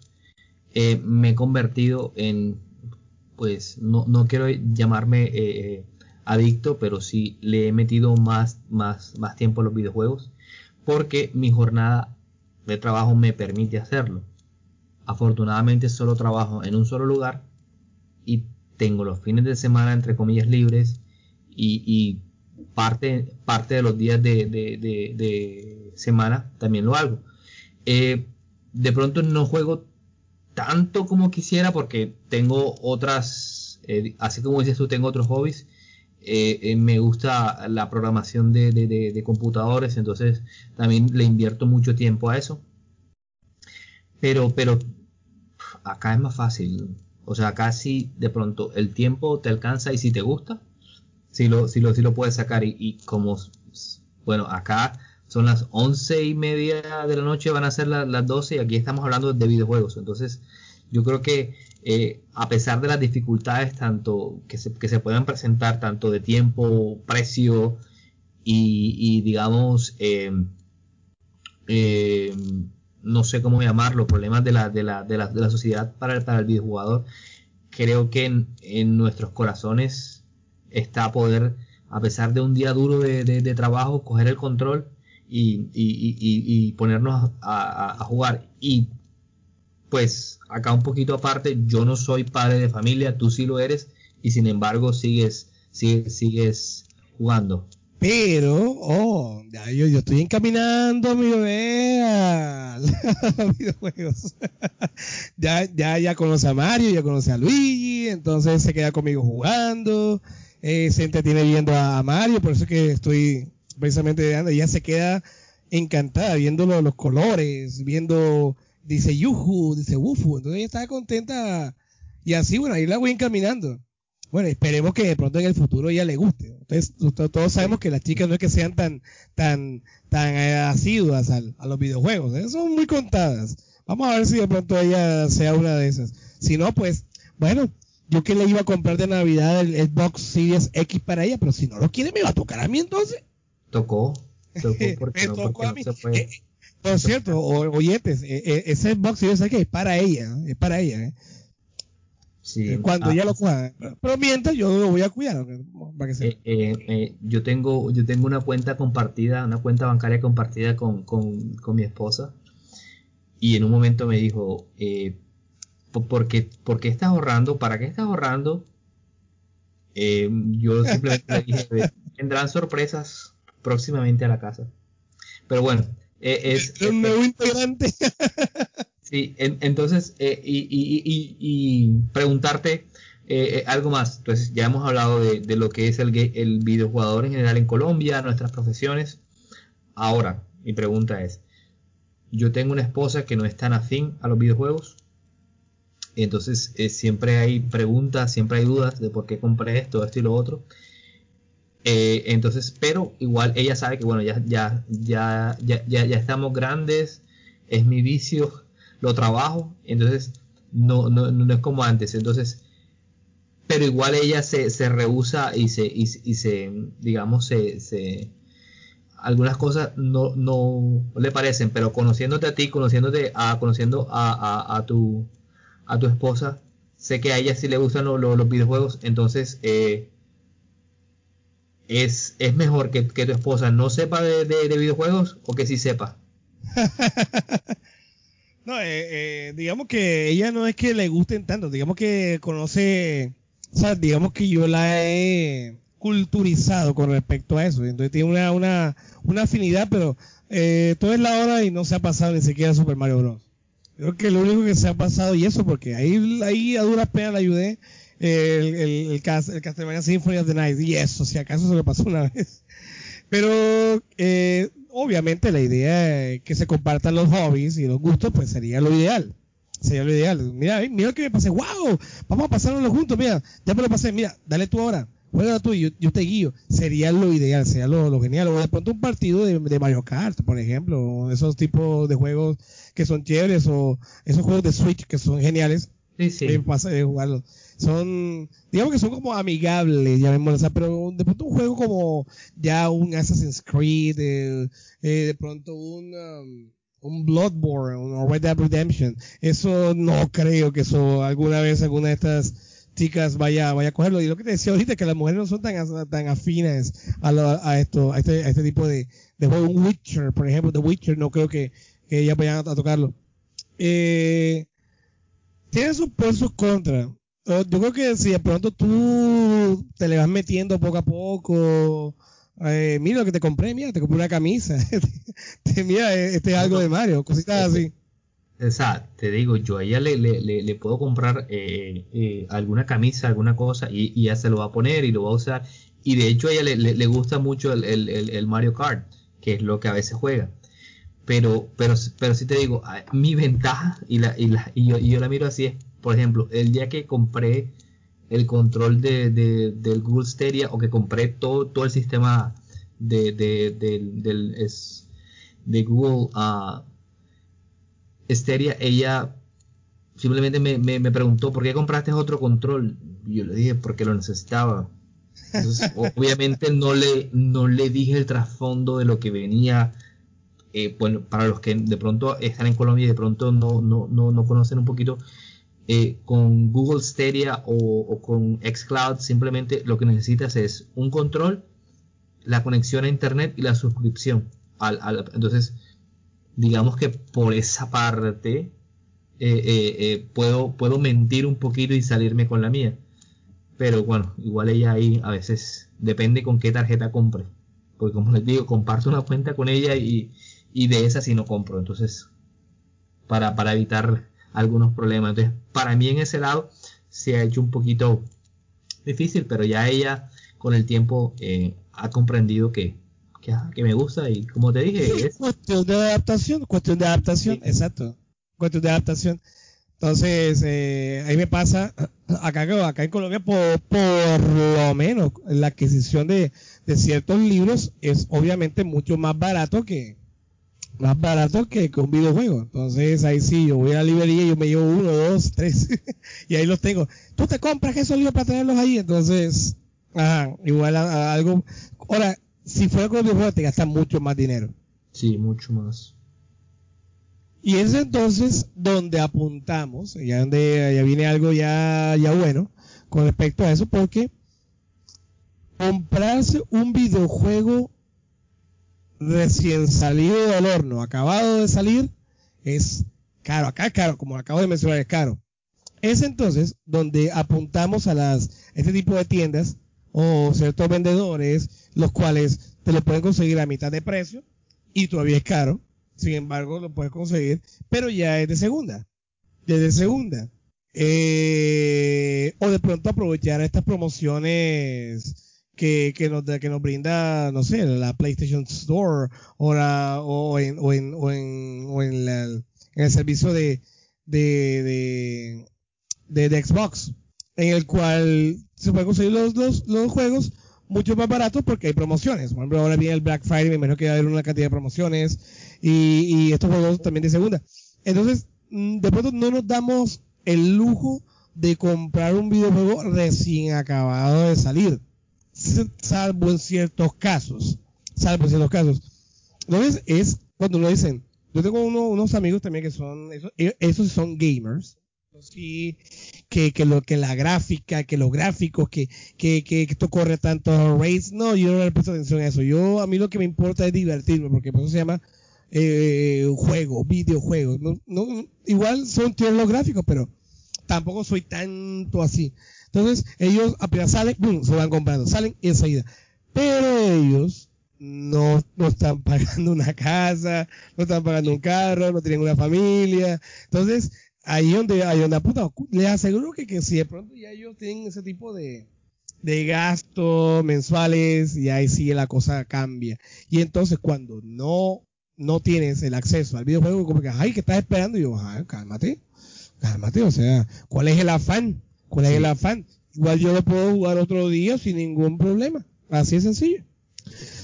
eh, me he convertido en, pues, no, no quiero llamarme eh, adicto, pero sí le he metido más, más, más tiempo a los videojuegos, porque mi jornada de trabajo me permite hacerlo. Afortunadamente solo trabajo en un solo lugar y tengo los fines de semana, entre comillas, libres y, y parte, parte de los días de, de- de- de semana también lo hago. Eh, de pronto no juego tanto como quisiera porque tengo otras, eh, así como dices tú, tengo otros hobbies. Eh, eh, me gusta la programación de, de- computadores, entonces también le invierto mucho tiempo a eso. Pero, pero acá es más fácil. O sea, acá sí de pronto el tiempo te alcanza y si te gusta, si lo, si lo, si lo puedes sacar. Y, como, bueno, acá son las once y media de la noche, van a ser la- las 12 y aquí estamos hablando de videojuegos. Entonces, yo creo que eh, a pesar de las dificultades tanto que se, que se puedan presentar, tanto de tiempo, precio y, y digamos, eh, eh, no sé cómo llamarlo, problemas de la, de la, de la, de la sociedad para para el videojugador, creo que en, nuestros corazones está poder, a pesar de un día duro de, trabajo, coger el control y- y- y ponernos a, a- a jugar. Y pues acá un poquito aparte, yo no soy padre de familia, tú sí lo eres, y sin embargo sigues, sigues, sigues jugando. Pero, oh, ya yo, yo estoy encaminando mi bebé a *laughs* los videojuegos. *laughs* ya, ya, ya conoce a Mario, ya conoce a Luigi, entonces se queda conmigo jugando, eh, se entretiene viendo a, Mario, por eso es que estoy precisamente ella se queda encantada viendo lo- los colores, viendo, dice yuju, dice wufu, entonces ella está contenta y así, bueno, ahí la voy encaminando. Bueno, esperemos que de pronto en el futuro ya le guste. Entonces, to- todos sabemos que las chicas no es que sean tan, tan, tan eh, asiduas al- a los videojuegos, ¿eh? son muy contadas. Vamos a ver si de pronto ella sea una de esas. Si no, pues, bueno, yo que le iba a comprar de Navidad el Xbox Series X para ella, pero si no lo quiere, me va a tocar a mí entonces. Tocó, tocó *laughs* porque no, porque no se puede. Eh, por cierto, o- oyentes, eh, eh, ese Xbox Series X es para ella, es para ella. ¿eh? Sí, Cuando ah, ella lo coja. Pero, mientras yo lo voy a cuidar, para que eh, eh, eh, yo tengo yo tengo una cuenta compartida, una cuenta bancaria compartida con, con, con mi esposa y en un momento me dijo, eh, ¿por, qué, por qué estás ahorrando? ¿Para qué estás ahorrando? Eh, yo *laughs* simplemente le dije, vendrán sorpresas próximamente a la casa. Pero bueno, eh, *laughs* es, Es un nuevo integrante. *laughs* Sí, en- entonces, eh, y, y- y- y preguntarte eh, eh, algo más. Entonces, ya hemos hablado de, de lo que es el, el videojugador en general en Colombia, nuestras profesiones. Ahora, mi pregunta es, yo tengo una esposa que no es tan afín a los videojuegos. Entonces, eh, siempre hay preguntas, siempre hay dudas de por qué compré esto, esto y lo otro. Eh, entonces, pero igual ella sabe que bueno, ya, ya, ya, ya, ya, ya estamos grandes, es mi vicio, lo trabajo, entonces no, no, no es como antes. Entonces, pero igual ella se, se rehúsa y se, y, y se digamos, se, se algunas cosas no, no le parecen, pero conociéndote a ti, conociéndote a, conociendo a, a, tu a tu esposa, sé que a ella sí le gustan lo- los videojuegos, entonces eh, es, es mejor que, que tu esposa no sepa de, de- de videojuegos o que sí sepa. *laughs* No, eh, eh, digamos que ella no es que le gusten tanto, digamos que conoce, o sea, digamos que yo la he culturizado con respecto a eso, entonces tiene una, una, una afinidad, pero eh, todo es la hora y no se ha pasado ni siquiera Super Mario Bros. Creo que lo único que se ha pasado, y eso porque ahí, ahí a duras penas le ayudé, el, el, el, Cas- el Castlevania Symphony of the Night, y eso, si acaso se lo pasó una *laughs* vez. Pero eh, obviamente la idea que se compartan los hobbies y los gustos, pues sería lo ideal. Sería lo ideal. Mira, eh, mira lo que me pasé. ¡Wow! Vamos a pasárnoslo juntos. Mira, ya me lo pasé. Mira, dale tú ahora. Juega tú y yo, te guío. Sería lo ideal, sería lo, lo genial. O de pronto un partido de, Mario Kart, por ejemplo. Esos tipos de juegos que son chéveres o esos juegos de Switch que son geniales. Sí, sí. Son, digamos que son como amigables, llamémoslo, sea, pero de pronto un juego como ya un Assassin's Creed, eh, de pronto un, um, un Bloodborne, un Red Dead Redemption, eso no creo que eso alguna vez alguna de estas chicas vaya, vaya a cogerlo. Y lo que te decía ahorita, que las mujeres no son tan, tan afines a, lo- a esto, a este, a este tipo de, de juego. Un Witcher, por ejemplo, The Witcher, no creo que, que ellas vayan a, a tocarlo. Eh, tiene sus pros y sus contras. Yo creo que si de pronto tú te le vas metiendo poco a poco, eh, mira lo que te compré, mira, te compré una camisa, *laughs* Te- mira, eh, este es algo de Mario, cositas así. O sea, te digo, yo a ella le, le, le, le puedo comprar eh, eh, alguna camisa, alguna cosa, y, y ella se lo va a poner y lo va a usar. Y de hecho a ella le, le, le gusta mucho el, el, el Mario Kart, que es lo que a veces juega. Pero, pero, pero sí te digo, mi ventaja, y, la, y, la, y, yo, y yo la miro así es, por ejemplo, el día que compré el control de, de- del Google Stadia o que compré todo, todo el sistema de, de, del- es- de Google Stadia, ella simplemente me, me, me preguntó, ¿por qué compraste otro control? Y yo le dije, porque lo necesitaba. Entonces, *laughs* obviamente no le, no le dije el trasfondo de lo que venía. Eh, bueno, para los que de pronto están en Colombia y de pronto no, no, no, no conocen un poquito, eh, con Google Stadia o, con Xcloud, simplemente lo que necesitas es un control, la conexión a internet y la suscripción. Entonces, digamos que por esa parte eh, puedo, puedo mentir un poquito y salirme con la mía. Pero bueno, igual ella ahí a veces depende con qué tarjeta compre. Porque como les digo, comparto una cuenta con ella y, y de esa sí no compro. Entonces, para, para evitar algunos problemas. Entonces, para mí en ese lado se ha hecho un poquito difícil, pero ya ella con el tiempo eh, ha comprendido que, que, ah, que me gusta y como te dije, es, Cuestión de adaptación, cuestión de adaptación, Sí. exacto. Cuestión de adaptación. Entonces, eh, ahí me pasa, *clears throat* acá, acá en Colombia, por, por lo menos, la adquisición de, de ciertos libros es obviamente mucho más barato que más barato que, que un videojuego. Entonces, ahí sí, yo voy a la librería y yo me llevo uno, dos, tres, *laughs* y ahí los tengo. Tú te compras esos libros para tenerlos ahí, entonces, ajá, igual a, a algo. Ahora, si fuera con videojuegos, te gastas mucho más dinero. sí, mucho más. Y es entonces donde apuntamos, ya donde ya viene algo ya, ya bueno con respecto a eso, porque comprarse un videojuego recién salido del horno, acabado de salir, es caro. Acá es caro, como acabo de mencionar, es caro. Es entonces donde apuntamos a las este tipo de tiendas o ciertos vendedores, los cuales te lo pueden conseguir a mitad de precio y todavía es caro. Sin embargo, lo puedes conseguir, pero ya es de segunda. Ya es de segunda. Eh, o de pronto aprovechar estas promociones que, que, nos, que nos brinda, no sé, la PlayStation Store o, la, o, en, o, en, o, en, o en, la- el servicio de, de, de, de, Xbox, en el cual se pueden conseguir los, los, los juegos mucho más baratos porque hay promociones. Por ejemplo, ahora viene el Black Friday, me imagino que va a haber una cantidad de promociones y, y estos juegos también de segunda. Entonces, mm, de pronto no nos damos el lujo de comprar un videojuego recién acabado de salir, salvo en ciertos casos, salvo en ciertos casos. Entonces, es cuando uno dicen, yo tengo uno- unos amigos también que son, esos, e- esos son gamers, sí, que, que lo que la gráfica, que los gráficos, que, que, que esto corre tantos rates, no, yo no le presto atención a eso. Yo, a mí lo que me importa es divertirme, porque por eso se llama eh, juego, videojuegos. No, no, igual son tienen los gráficos, pero tampoco soy tanto así. Entonces, ellos apenas salen, ¡pum! se van comprando, salen enseguida. Pero ellos no, no están *laughs* pagando una casa, no están pagando un carro, no tienen una familia. Entonces, ahí donde, ahí donde apunta, les aseguro que, que si de pronto ya ellos tienen ese tipo de, de gastos mensuales, y ahí sí la cosa cambia. Y entonces cuando no, no tienes el acceso al videojuego, como que, ay, ¿qué estás esperando? Y yo, ay, cálmate, cálmate, o sea, ¿cuál es el afán? ¿Cuál es Sí. el afán? Igual yo lo puedo jugar otro día sin ningún problema. Así de sencillo.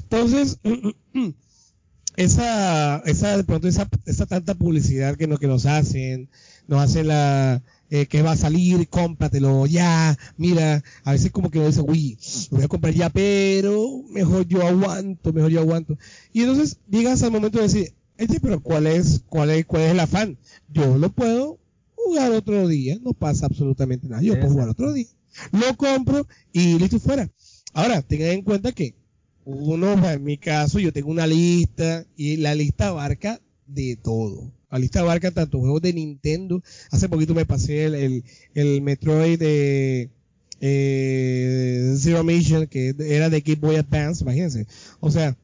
Entonces, *clears throat* esa, esa, de pronto, esa, esa tanta publicidad que nos, que nos hacen, nos hacen la, eh, que va a salir, cómpratelo ya, mira, a veces como que uno dice, uy, lo voy a comprar ya, pero mejor yo aguanto, mejor yo aguanto. Y entonces llegas al momento de decir, este, pero ¿cuál es, cuál es, cuál es el afán? Yo lo puedo jugar otro día, no pasa absolutamente nada, yo puedo jugar otro día, lo compro y listo fuera. Ahora, tengan en cuenta que uno, en mi caso, yo tengo una lista y la lista abarca de todo. La lista abarca tanto juegos de Nintendo. Hace poquito me pasé el, el, Metroid de eh, Zero Mission, que era de Game Boy Advance, imagínense. O sea,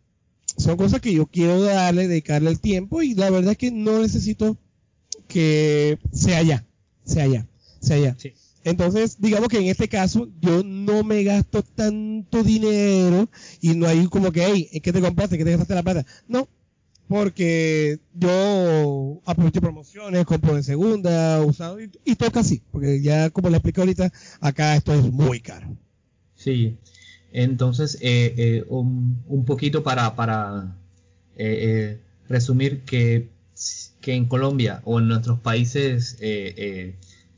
son cosas que yo quiero darle, dedicarle el tiempo y la verdad es que no necesito que sea ya, sea ya, sea ya. Entonces, digamos que en este caso yo no me gasto tanto dinero y no hay como que, hey, ¿en qué te compraste? ¿Qué te gastaste la plata? No, porque yo aprovecho promociones, compro de segunda, usado y, toca así, porque ya como le expliqué ahorita, acá esto es muy caro. Sí, entonces eh, eh, un, poquito para, para eh, resumir que, que en Colombia o en nuestros países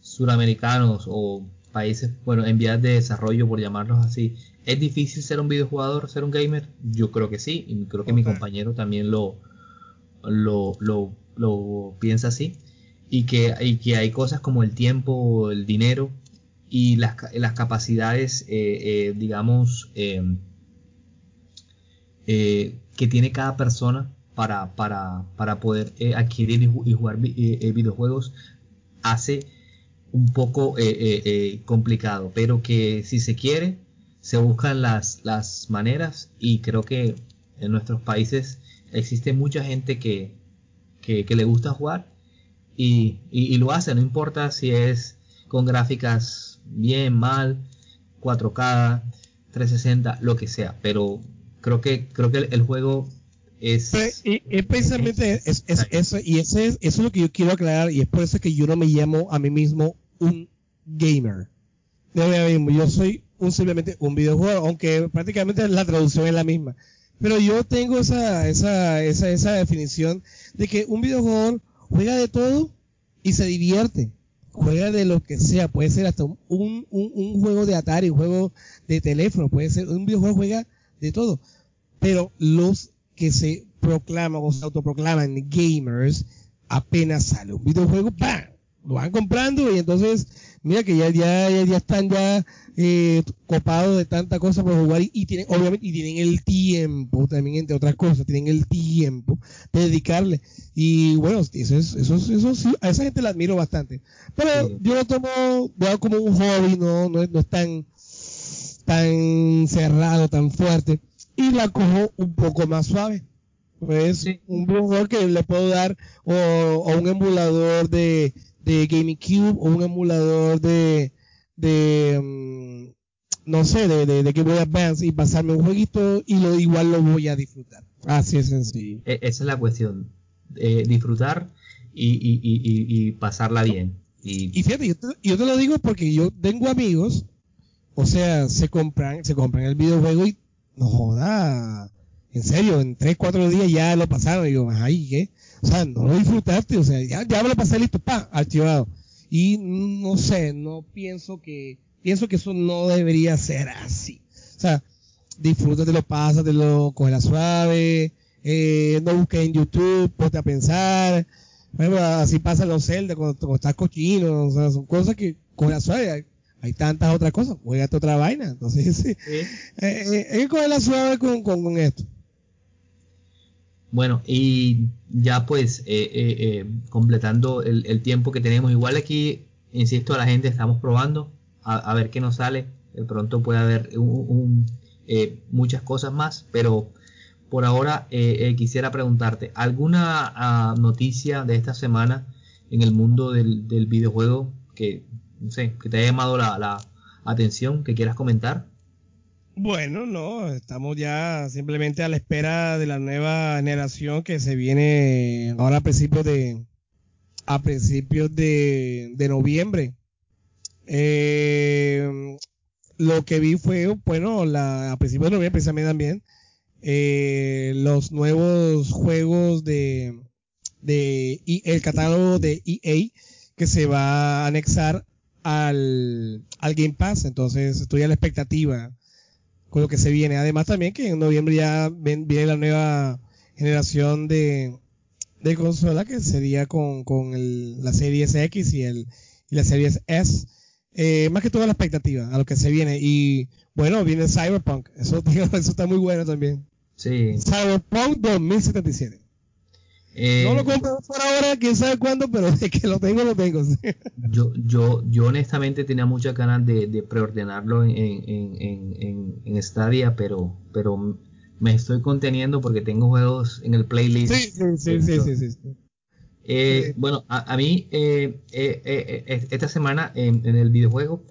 suramericanos o países, bueno, en vías de desarrollo, por llamarlos así, ¿es difícil ser un videojugador, ser un gamer? Yo creo que sí, y creo que mi compañero también lo, lo, lo, lo piensa así y que, y que hay cosas como el tiempo, el dinero y las, las capacidades, eh, eh, digamos, eh, que tiene cada persona para, para, para poder adquirir y, jugar videojuegos hace un poco complicado, pero que si se quiere, se buscan las, las maneras y creo que en nuestros países existe mucha gente que, le gusta jugar y, lo hace, no importa si es con gráficas bien, mal, 4K, 360, lo que sea, pero creo que creo que el, juego es, y, precisamente es, eso y ese es, eso es lo que yo quiero aclarar y es por eso que yo no me llamo a mí mismo un gamer. Yo soy un, simplemente un videojuego, aunque prácticamente la traducción es la misma. Pero yo tengo esa, esa, esa, esa definición de que un videojuego juega de todo y se divierte. Juega de lo que sea, puede ser hasta un, un, un juego de Atari, un juego de teléfono, puede ser, un videojuego juega de todo. Pero los que se proclaman o se autoproclaman gamers, apenas sale un videojuego, ¡pam! Lo van comprando y entonces, mira que ya, ya, ya, ya están ya eh, copados de tanta cosa por jugar y, tienen, obviamente, y tienen el tiempo también, entre otras cosas, tienen el tiempo de dedicarle. Y bueno, eso es, eso, eso sí, a esa gente la admiro bastante. Pero yo lo tomo, veo como un hobby, no, no, es tan, tan cerrado, tan fuerte. Y la cojo un poco más suave. Pues un jugador que le puedo dar o, o un emulador de, de GameCube o un emulador de, de mm, no sé, de, de, de Game Boy Advance y pasarme un jueguito y lo igual lo voy a disfrutar. Así es sencillo. E, esa es la cuestión. Eh, disfrutar y, y, y, y, pasarla bien. Y, fíjate, yo te, yo te, lo digo porque yo tengo amigos, o sea, se compran, se compran el videojuego y no joda, en serio, en 3, 4 días ya lo pasaron y yo, ay, ¿qué? O sea, no lo disfrutaste, o sea, ya, ya me lo pasé listo, pa, archivado. Y no sé, no pienso que, pienso que eso no debería ser así. O sea, disfrútatelo, pásatelo, la suave, eh, no busques en YouTube, ponte a pensar. Bueno, así pasa los Zelda cuando, estás cochino, o sea, son cosas que la suave. Hay, tantas otras cosas, juegate otra vaina. Entonces, *laughs* sí, eh, eh, hay que la suave con, con esto. Bueno, y ya pues eh, eh, eh, completando el, tiempo que tenemos, igual aquí, insisto, a la gente estamos probando a, ver qué nos sale. De pronto puede haber muchas cosas más, pero por ahora quisiera preguntarte, ¿alguna ah, noticia de esta semana en el mundo del, videojuego que, no sé, que te haya llamado la atención, que quieras comentar? Bueno, no, estamos ya simplemente a la espera de la nueva generación que se viene ahora a principios de a principios de, de noviembre. Eh, lo que vi fue, bueno, la, a principios de noviembre precisamente también, eh, los nuevos juegos de, de el catálogo de EA que se va a anexar al, al Game Pass. Entonces estoy a la expectativa con lo que se viene. Además también que en noviembre ya viene la nueva generación de, de consola que sería con, con el, la Series X y, el, y la Series S. Eh, más que toda la expectativa a lo que se viene. Y bueno, viene Cyberpunk. Eso, *laughs* eso está muy bueno también. Sí. Cyberpunk 2077. Eh, no lo compro por ahora, quién sabe cuándo, pero de que lo tengo, lo tengo. yo, yo, yo honestamente tenía muchas ganas de, de preordenarlo en, en, en, en, Stadia, pero, pero me estoy conteniendo porque tengo juegos en el playlist. Sí, sí, sí, sí, sí, eh, bueno, a, mí eh, esta semana en, el videojuego,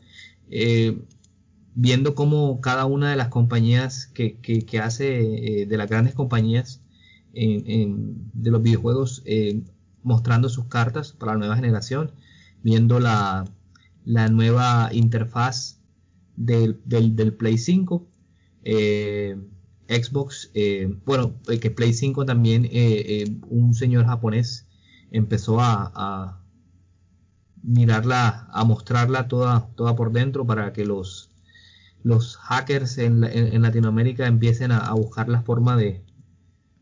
viendo cómo cada una de las compañías que, que, que hace, de las grandes compañías, de los videojuegos eh, mostrando sus cartas para la nueva generación, viendo la, la nueva interfaz del, del, Play 5, eh, Xbox, eh, bueno, que Play 5 también un señor japonés empezó a, a, mirarla, a mostrarla toda, toda por dentro para que los, los hackers en, en, Latinoamérica empiecen a buscar la forma de,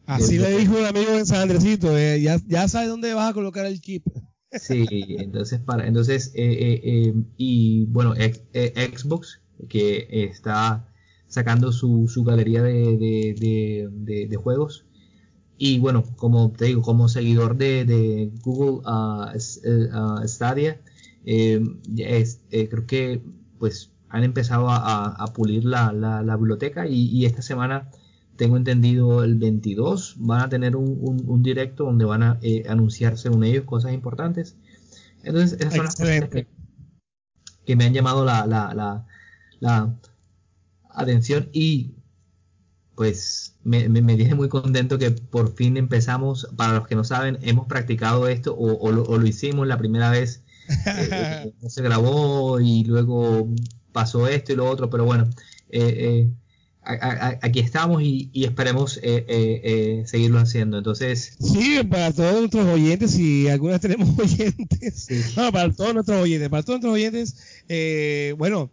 Así le dijo un amigo en San Andresito, eh, ya, ya sabes dónde vas a colocar el chip. *laughs* Sí, entonces para, entonces eh, eh, y bueno, Xbox que está sacando su, su galería de, de, juegos y bueno, como te digo, como seguidor de, Google uh, Stadia, creo que pues han empezado a, pulir la, la, biblioteca y, y esta semana tengo entendido el 22 van a tener un, un, directo donde van a eh, anunciar según ellos cosas importantes. Entonces, esas son las cosas que, me han llamado la, la, la, la, atención y pues me, me, dije muy contento que por fin empezamos, para los que no saben, hemos practicado esto o, lo, hicimos la primera vez, eh, *laughs* no se grabó y luego pasó esto y lo otro, pero bueno, eh, eh aquí estamos y, esperemos eh, eh, eh, seguirlo haciendo. Entonces. Sí, para todos nuestros oyentes, y algunas tenemos *laughs* oyentes. No, para todos nuestros oyentes, para todos nuestros oyentes, bueno,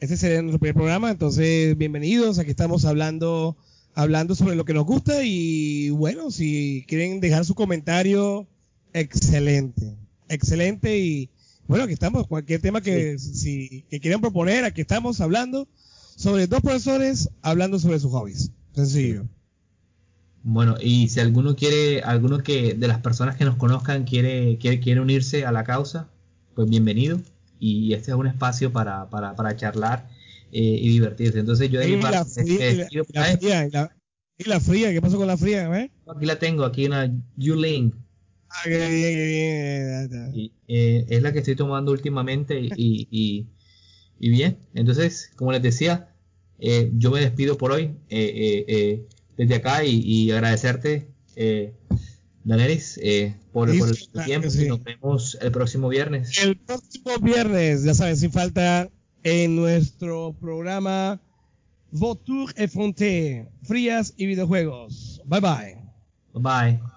este sería nuestro primer programa, entonces bienvenidos. Aquí estamos hablando, hablando sobre lo que nos gusta y bueno, si quieren dejar su comentario, excelente, excelente y bueno, aquí estamos. Cualquier tema que, si, que quieran proponer, aquí estamos hablando sobre dos profesores hablando sobre sus hobbies. Sencillo. Bueno, y si alguno quiere, alguno que de las personas que nos conozcan quiere, quiere, quiere unirse a la causa, pues bienvenido. Y este es un espacio para, para, para charlar eh, y divertirse. Entonces yo de mi parte, y la fría, ¿qué pasó con la fría? Eh? Aquí la tengo, aquí una Yuling. Ah, bien, bien, y, eh, es la que estoy tomando últimamente y, y, bien. Entonces, como les decía, eh, yo me despido por hoy eh, eh, desde acá y, agradecerte, Daneris, por, por, el tiempo. y nos vemos el próximo viernes. El próximo viernes, ya saben, sin falta, en nuestro programa Votour et Frontier, Frías y Videojuegos. Bye bye. Bye bye.